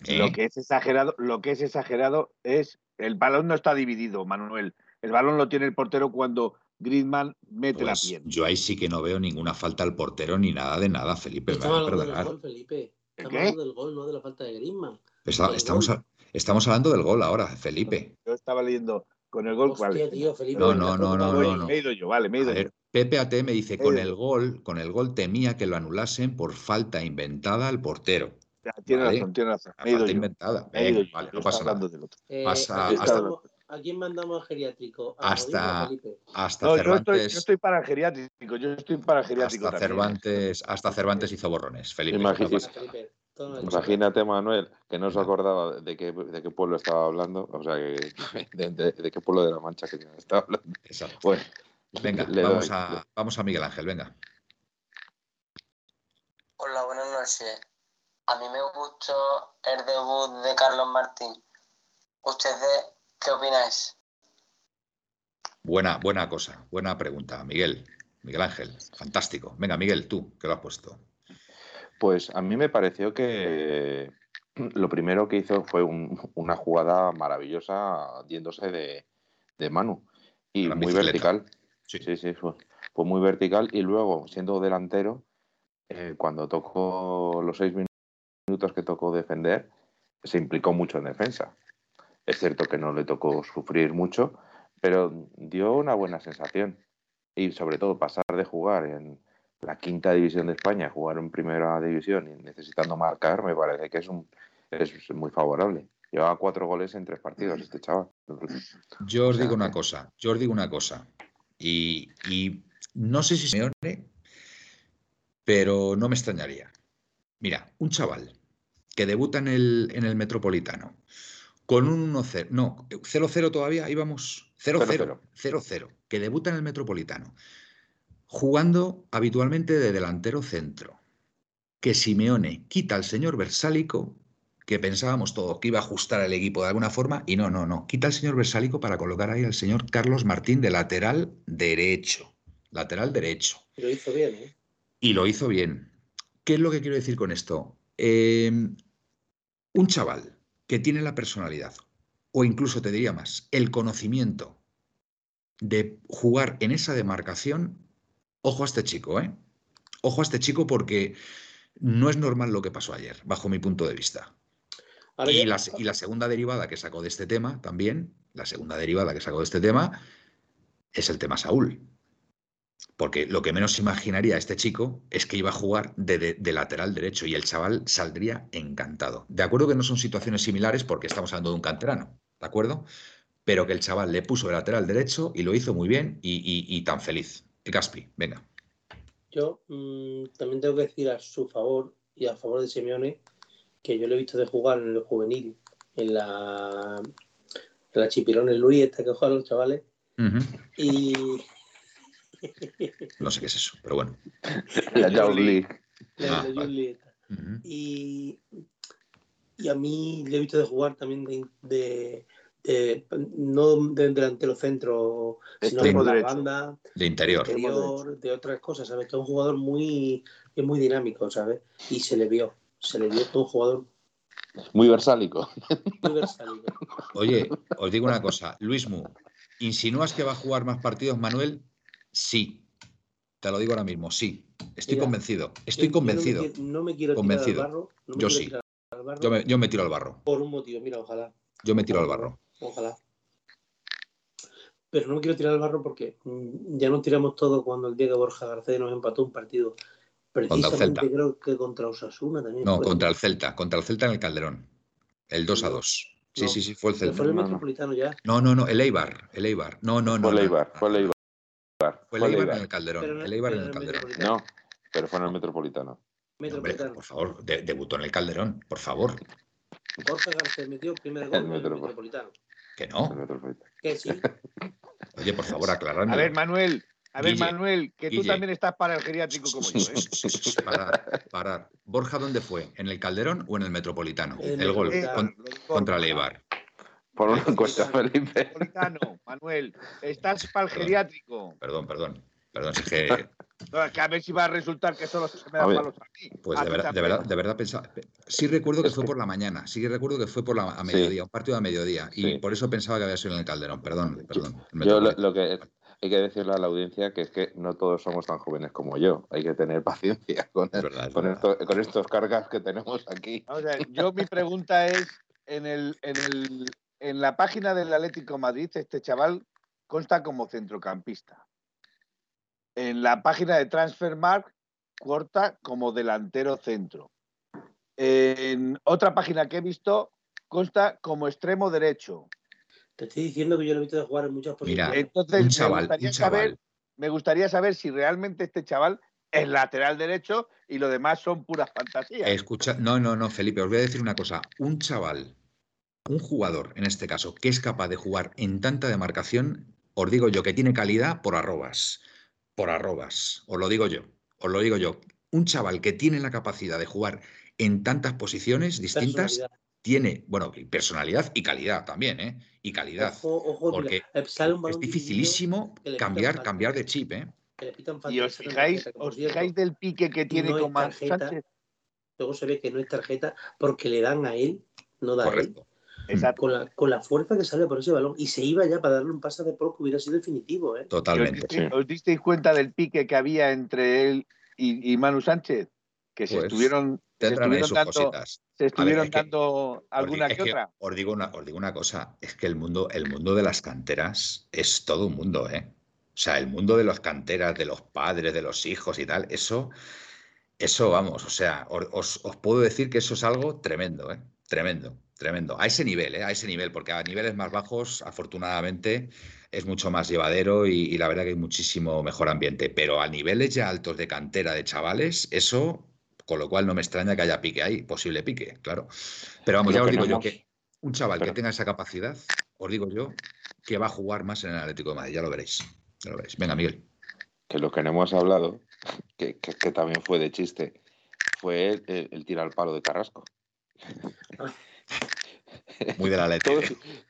S5: Lo que es exagerado, lo que es exagerado es el balón no está dividido, Manuel. El balón lo tiene el portero cuando Griezmann mete la pues pierna.
S2: Yo ahí sí que no veo ninguna falta al portero ni nada de nada, Felipe.
S3: Estamos hablando del gol, Felipe. Estamos hablando del gol, no de la falta de Griezmann.
S2: estamos, estamos hablando del gol ahora, Felipe.
S5: Yo estaba leyendo con el gol.
S3: Hostia, tío, Felipe,
S2: no, no, no, no, no,
S5: Me he ido yo, vale, me he ido yo.
S2: Pepe AT me dice, con el gol, con el gol temía que lo anulasen por falta inventada al portero.
S5: tiene razón, tiene razón. Me he ido
S2: falta inventada. Venga, vale, no pasa nada.
S3: Eh, pasa, hasta, ¿A quién mandamos al geriátrico?
S2: hasta, hasta Cervantes.
S5: Yo estoy, para el geriátrico, yo estoy para el geriátrico.
S2: Hasta, Cervantes, hasta Cervantes hizo borrones, Felipe.
S4: Imagínate, Manuel, que no se acordaba de qué, de qué pueblo estaba hablando, o sea, de, qué pueblo de la Mancha que estaba hablando.
S2: Exacto. venga, vamos a, vamos a Miguel Ángel, venga.
S9: Hola, buenas noches. A mí me gustó el debut de Carlos Martín. Ustedes ¿Qué opináis?
S2: Buena, buena cosa, buena pregunta, Miguel. Miguel Ángel, fantástico. Venga, Miguel, tú, ¿qué lo has puesto?
S4: Pues a mí me pareció que lo primero que hizo fue una jugada maravillosa diéndose de, de Manu y muy vertical. Sí, sí, sí fue, muy vertical y luego siendo delantero, eh, cuando tocó los seis minutos que tocó defender, se implicó mucho en defensa. Es cierto que no le tocó sufrir mucho, pero dio una buena sensación. Y sobre todo pasar de jugar en la quinta división de España, jugar en primera división y necesitando marcar, me parece que es, un, es muy favorable. Llevaba cuatro goles en tres partidos este chaval.
S2: Yo os digo una cosa, yo os digo una cosa. Y, no sé si se me pero no me extrañaría. Mira, un chaval que debuta en el, en el Metropolitano, con un 1-0, no, 0-0 todavía, íbamos 0-0, 0-0, que debuta en el Metropolitano, jugando habitualmente de delantero centro, que Simeone quita al señor Versálico, que pensábamos todos que iba a ajustar el equipo de alguna forma, y no, no, no, quita al señor Versálico para colocar ahí al señor Carlos Martín de lateral derecho, lateral derecho.
S3: Y lo hizo bien, ¿eh?
S2: Y lo hizo bien. ¿Qué es lo que quiero decir con esto? Eh, un chaval que tiene la personalidad, o incluso te diría más, el conocimiento de jugar en esa demarcación, ojo a este chico, ¿eh? Ojo a este chico porque no es normal lo que pasó ayer, bajo mi punto de vista. Y la, y la, segunda derivada que sacó de este tema también, la segunda derivada que sacó de este tema, es el tema Saúl. Porque lo que menos imaginaría este chico es que iba a jugar de, lateral derecho y el chaval saldría encantado. De acuerdo que no son situaciones similares porque estamos hablando de un canterano, ¿de acuerdo? pero que el chaval le puso el lateral derecho y lo hizo muy bien y, tan feliz. Gaspi, venga.
S3: Yo mm, también tengo que decir a su favor y a favor de Simeone que yo le he visto de jugar en el juvenil, en la, en la Chipirones Luis, esta que juegan los chavales. Y.
S2: No sé qué es eso, pero bueno.
S4: La League.
S3: La, y, y a mí le he visto de jugar también de, de, no de delantero centro, sino de la banda,
S2: de interior.
S3: de otras cosas, ¿sabes? Que es un jugador muy, es muy dinámico, ¿sabes? Y se le vio, se le vio todo un jugador
S4: muy versálico.
S3: Muy versálico.
S2: Oye, os digo una cosa, Luis Mu, ¿insinúas que va a jugar más partidos, Manuel? Sí. Te lo digo ahora mismo, sí. Estoy convencido. Estoy convencido.
S3: No me, quiero convencido. tirar al barro.
S2: yo sí. Yo, me, yo me tiro al barro.
S3: Por un motivo, mira, ojalá.
S2: Yo me tiro al barro.
S3: Ojalá. Pero no me quiero tirar al barro porque mm, ya no tiramos todo cuando el Diego Borja García nos empató un partido. Precisamente creo que contra Osasuna también.
S2: No, contra el Celta, contra el Celta en el Calderón. El 2 a 2. Sí, sí, sí, fue el Celta.
S3: Fue el Metropolitano ya.
S2: No, no, no, el Eibar. El Eibar. No, no, no.
S4: Fue el Eibar. Fue el Eibar.
S2: Fue el Eibar en el Calderón. el Eibar en el Calderón.
S4: No, pero fue en el Metropolitano.
S2: Metropolitano. por favor, debutó en el Calderón, por favor.
S3: Jorge García metió el primer gol en el Metropolitano.
S2: Que no.
S3: Que sí.
S2: Oye, por favor, aclararme.
S5: A ver, Manuel, a ver, Manuel, que tú también estás para el geriátrico como yo, ¿eh?
S2: Parar, parar. ¿Borja dónde fue? ¿En el Calderón o en el Metropolitano? el, gol contra Leibar.
S4: Por una encuesta,
S5: Felipe. Manuel, estás para el geriátrico.
S2: Perdón, perdón. Perdón, es que
S5: que a ver si va a resultar que solo se me dan palos a mí.
S2: Pues de verdad, de verdad, de verdad, pensaba. Sí recuerdo que fue por la mañana, sí recuerdo que fue por la a mediodía, un partido a mediodía, y por eso pensaba que había sido en el Calderón. Perdón, perdón.
S4: Yo lo, que hay que decirle a la audiencia que es que no todos somos tan jóvenes como yo. Hay que tener paciencia con, con, estos cargas que tenemos aquí.
S5: yo mi pregunta es, en, el, en, el, en la página del Atlético Madrid, este chaval consta como centrocampista en la página de Transfermark corta como delantero centro. En otra página que he visto consta como extremo derecho.
S3: Te estoy diciendo que yo lo he visto de jugar en muchas posiciones.
S2: Entonces, un chaval, me, gustaría
S5: Saber, me gustaría saber si realmente este chaval es lateral derecho y lo demás son puras fantasías.
S2: Escucha, no, no, no, Felipe, os voy a decir una cosa. Un chaval, un jugador en este caso, que es capaz de jugar en tanta demarcación, os digo yo que tiene calidad por arrobas por arrobas, os lo digo yo, os lo digo yo. Un chaval que tiene la capacidad de jugar en tantas posiciones distintas tiene, bueno, personalidad y calidad también, ¿eh? Y calidad. porque eh, es dificilísimo cambiar, cambiar de chip, ¿eh?
S5: Y os fijáis, os fijáis del pique que tiene con Sánchez.
S3: Luego se ve que no es tarjeta porque le dan a él, no da a él. Con la, con la, fuerza que sale por ese balón y se iba ya para darle un pase de pro que hubiera sido definitivo. ¿eh?
S2: Totalmente.
S5: ¿Os, disteis cuenta del pique que había entre él y, Manu Sánchez? Que se pues, estuvieron, se estuvieron dando, se estuvieron dando alguna que, otra.
S2: Os digo, una, os digo una cosa, es que el mundo, el mundo de las canteras es todo un mundo, ¿eh? O sea, el mundo de las canteras, de los padres, de los hijos y tal, eso, eso vamos, o sea, os, os puedo decir que eso es algo tremendo, ¿eh? Tremendo. Tremendo. A ese nivel, ¿eh? a ese nivel, porque a niveles más bajos, afortunadamente, es mucho más llevadero y, la verdad que hay muchísimo mejor ambiente. Pero a niveles ya altos de cantera de chavales, eso, con lo cual no me extraña que haya pique ahí, posible pique, claro. Pero vamos, ya os digo yo que un chaval que tenga esa capacidad, os digo yo, que va a jugar más en el Atlético de Madrid, ya lo veréis. Ya lo veréis. Venga, Miguel.
S4: Que lo que no hemos hablado, que, también fue de chiste, fue el, el, el tiro al palo de Carrasco.
S2: Muy de la letra.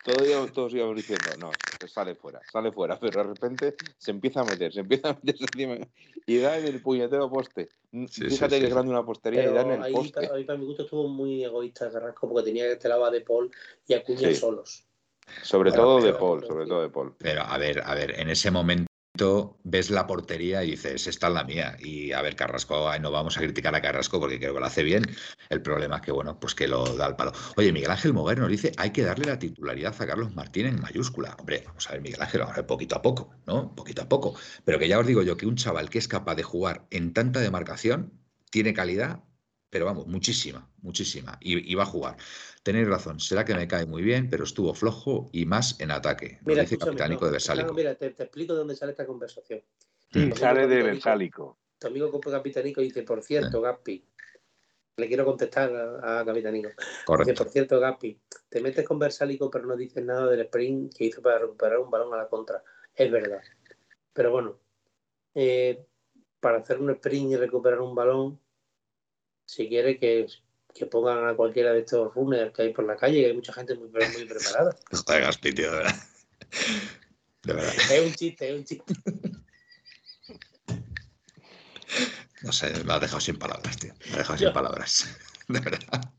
S4: Todos, todos, íbamos diciendo, no, sale fuera, sale fuera, pero de repente se empieza a meter, se empieza a meter encima y da en el puñetero poste. Fíjate que es grande una postería y da en el
S3: ahí,
S4: poste.
S3: Ahí para mi gusto estuvo muy egoísta Carrasco porque tenía este lava de Paul y Acuña solos.
S4: Sobre todo de Paul, sobre todo de Paul.
S2: Pero a ver, a ver, en ese momento ves la portería y dices, esta es la mía. Y a ver, Carrasco, no vamos a criticar a Carrasco porque creo que lo hace bien. El problema es que, bueno, pues que lo da al palo. Oye, Miguel Ángel Moguer nos dice, hay que darle la titularidad a Carlos Martín en mayúscula. Hombre, vamos a ver, Miguel Ángel, a ver poquito a poco, ¿no? Poquito a poco. Pero que ya os digo yo que un chaval que es capaz de jugar en tanta demarcación tiene calidad, pero vamos, muchísima, muchísima. Y, va a jugar. Tenéis razón, será que me cae muy bien, pero estuvo flojo y más en ataque.
S3: Mira, dice Capitánico de Versálico. mira, te, explico de dónde sale esta conversación.
S5: Mm. Sale de Versálico.
S3: Tu amigo Capitanico dice, por cierto, Gaspi, le quiero contestar a, Capitanico. Correcto. por cierto, Gaspi, te metes con Versálico, pero no dices nada del sprint que hizo para recuperar un balón a la contra. Es verdad. Pero bueno, eh, para hacer un sprint y recuperar un balón, si quiere que, que pongan a cualquiera de estos runners que hay por la calle, que hay mucha gente muy, muy preparada.
S2: Joder, Gaspi, tío, de verdad.
S3: De verdad. Es un chiste, es un chiste.
S2: No sé, me ha dejado sin palabras, tío. Me ha dejado sin palabras. De verdad.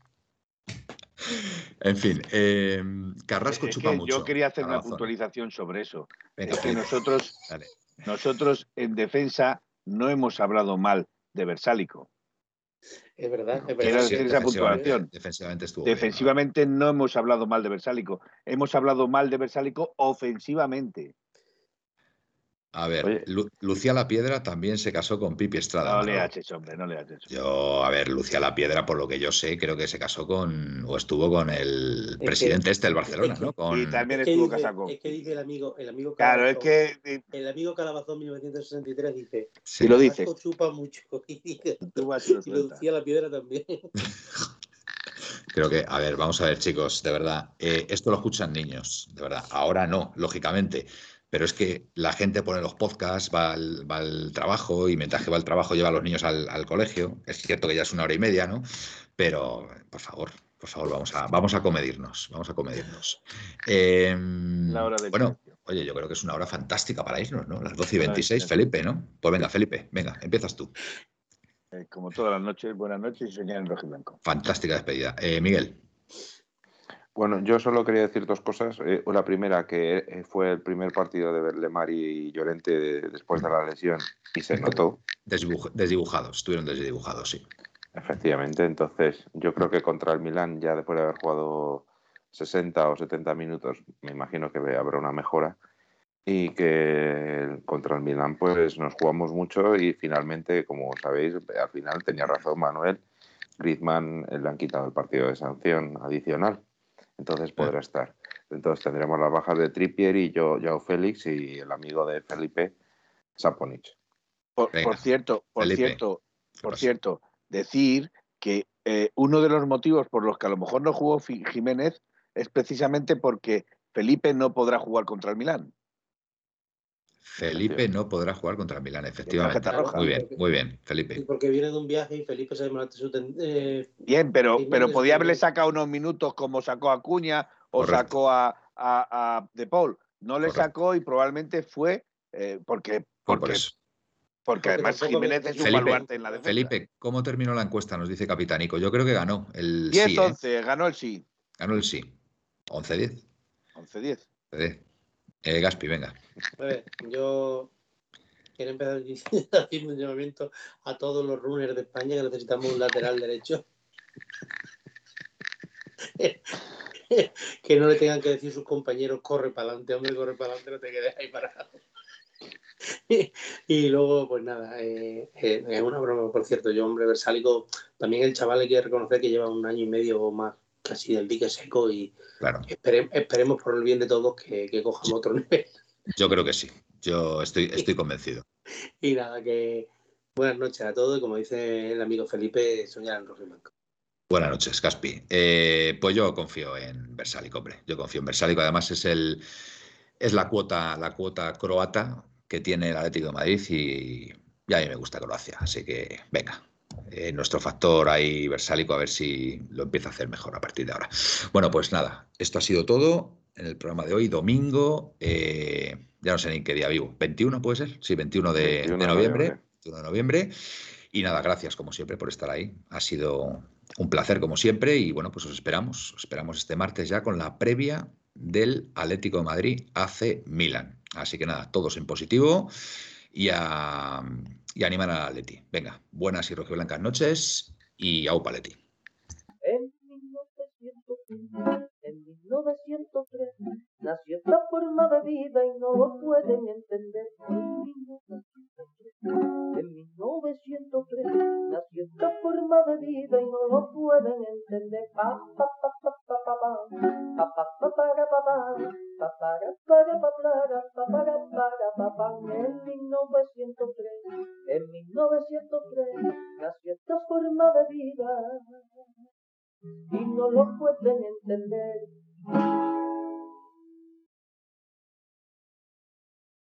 S2: En fin, eh, Carrasco chupa mucho.
S5: Yo quería hacer una puntualización sobre eso. es que nosotros, nosotros en defensa no hemos hablado mal de Versálico.
S3: Es verdad, es
S5: verdad. Esa puntuación.
S2: Defensivamente estuvo.
S5: Defensivamente no hemos hablado mal de Versálico. Hemos hablado mal de Versálico ofensivamente.
S2: A ver, Lucía La Piedra también se casó con Pipi Estrada.
S5: No, le haces, hombre, no le haces.
S2: Yo, a ver, Lucía La Piedra, por lo que yo sé, creo que se casó con, o estuvo con el presidente este del Barcelona, ¿no? Con...
S5: Y también estuvo casado con.
S3: Es que dice el amigo, el amigo
S5: Claro, es que.
S3: El amigo Calabazón 1963 dice.
S5: Sí, lo dice.
S3: chupa mucho. Y, dice, y Lucía La Piedra también.
S2: Creo que, a ver, vamos a ver, chicos, de verdad, eh, esto lo escuchan niños, de verdad. Ahora no, lógicamente pero es que la gente pone los podcasts, va al, trabajo y mientras que va al trabajo lleva a los niños al, colegio. Es cierto que ya es una hora y media, ¿no? Pero, por favor, por favor, vamos a, vamos a comedirnos, vamos a comedirnos. Em,
S5: la hora de
S2: bueno, oye, yo creo que es una hora fantástica para irnos, ¿no? Las 12 y 26, Felipe, ¿no? Pues venga, Felipe, venga, empiezas tú.
S5: Eh, como todas las noches, buenas noches y soñar en rojo y blanco.
S2: Fantástica despedida. Eh, Miguel.
S4: Bueno, yo solo quería decir dos cosas. Eh, la primera, que eh, fue el primer partido de Berlemari y Llorente después de la lesión y se notó.
S2: desdibujados, estuvieron desdibujados, sí.
S4: Efectivamente, entonces yo creo que contra el Milán, ya después de haber jugado 60 o 70 minutos, me imagino que habrá una mejora. Y que contra el Milán, pues nos jugamos mucho y finalmente, como sabéis, al final tenía razón Manuel. Griezmann eh, le han quitado el partido de sanción adicional entonces podrá estar. Entonces tendremos las bajas de Trippier y yo, Joao Félix y el amigo de Felipe, Saponich.
S5: Por, cierto, por cierto, por cierto, decir que eh, uno de los motivos por los que a lo mejor no jugó Jiménez es precisamente porque Felipe no podrá jugar contra el Milán.
S2: Felipe no podrá jugar contra el Milán, efectivamente. Muy bien, muy bien, Felipe.
S3: porque viene de un viaje y Felipe se su
S5: eh, Bien, pero, pero podía haberle sacado unos minutos como sacó a Cuña o sacó a, a, De Paul. No le sacó y probablemente fue eh, porque, porque, porque, además Jiménez es un Felipe, en la defensa.
S2: Felipe, ¿cómo terminó la encuesta? Nos dice Capitánico. Yo creo que ganó el
S5: 10-11, sí, ¿eh? ganó el sí.
S2: Ganó el sí. 11-10.
S5: 11-10.
S2: Eh, Gaspi, venga.
S3: A ver, yo quiero empezar haciendo un llamamiento a todos los runners de España que necesitamos un lateral derecho. que no le tengan que decir sus compañeros, corre para adelante, hombre, corre para adelante, no te quedes ahí parado. y luego, pues nada, eh, eh, es una broma, por cierto, yo, hombre, Versálico, también el chaval hay que reconocer que lleva un año y medio o más casi del dique seco y esperemos por el bien de todos que, que cojamos otro nivel.
S2: Yo creo que sí, yo estoy, estoy convencido.
S3: y nada, que buenas noches a todos y como dice el amigo Felipe, soñar en rojo y
S2: Buenas noches, Caspi. Eh, pues yo confío en Versálico, hombre. Yo confío en Versálico. Además es el es la cuota, la cuota croata que tiene el Atlético de Madrid y, y a mí me gusta Croacia. Así que venga, eh, nuestro factor ahí versálico, a ver si lo empieza a hacer mejor a partir de ahora. Bueno, pues nada, esto ha sido todo en el programa de hoy, domingo, eh, ya no sé ni qué día vivo, 21 puede ser, sí, 21 de, noviembre, de noviembre. Y nada, gracias como siempre por estar ahí. Ha sido un placer como siempre y bueno, pues os esperamos, os esperamos este martes ya con la previa del Atlético de Madrid AC Milan. Así que nada, todos en positivo y a, y animar al Atleti. Venga, buenas y rojiblancas noches y au paleti.
S1: En en 1903, nació esta forma de vida y no lo pueden entender. En 1903, nació esta forma de vida y no lo pueden entender. Pa, pa, pa, en 1903, en 1903 nació esta forma de vida. Y no lo pueden entender.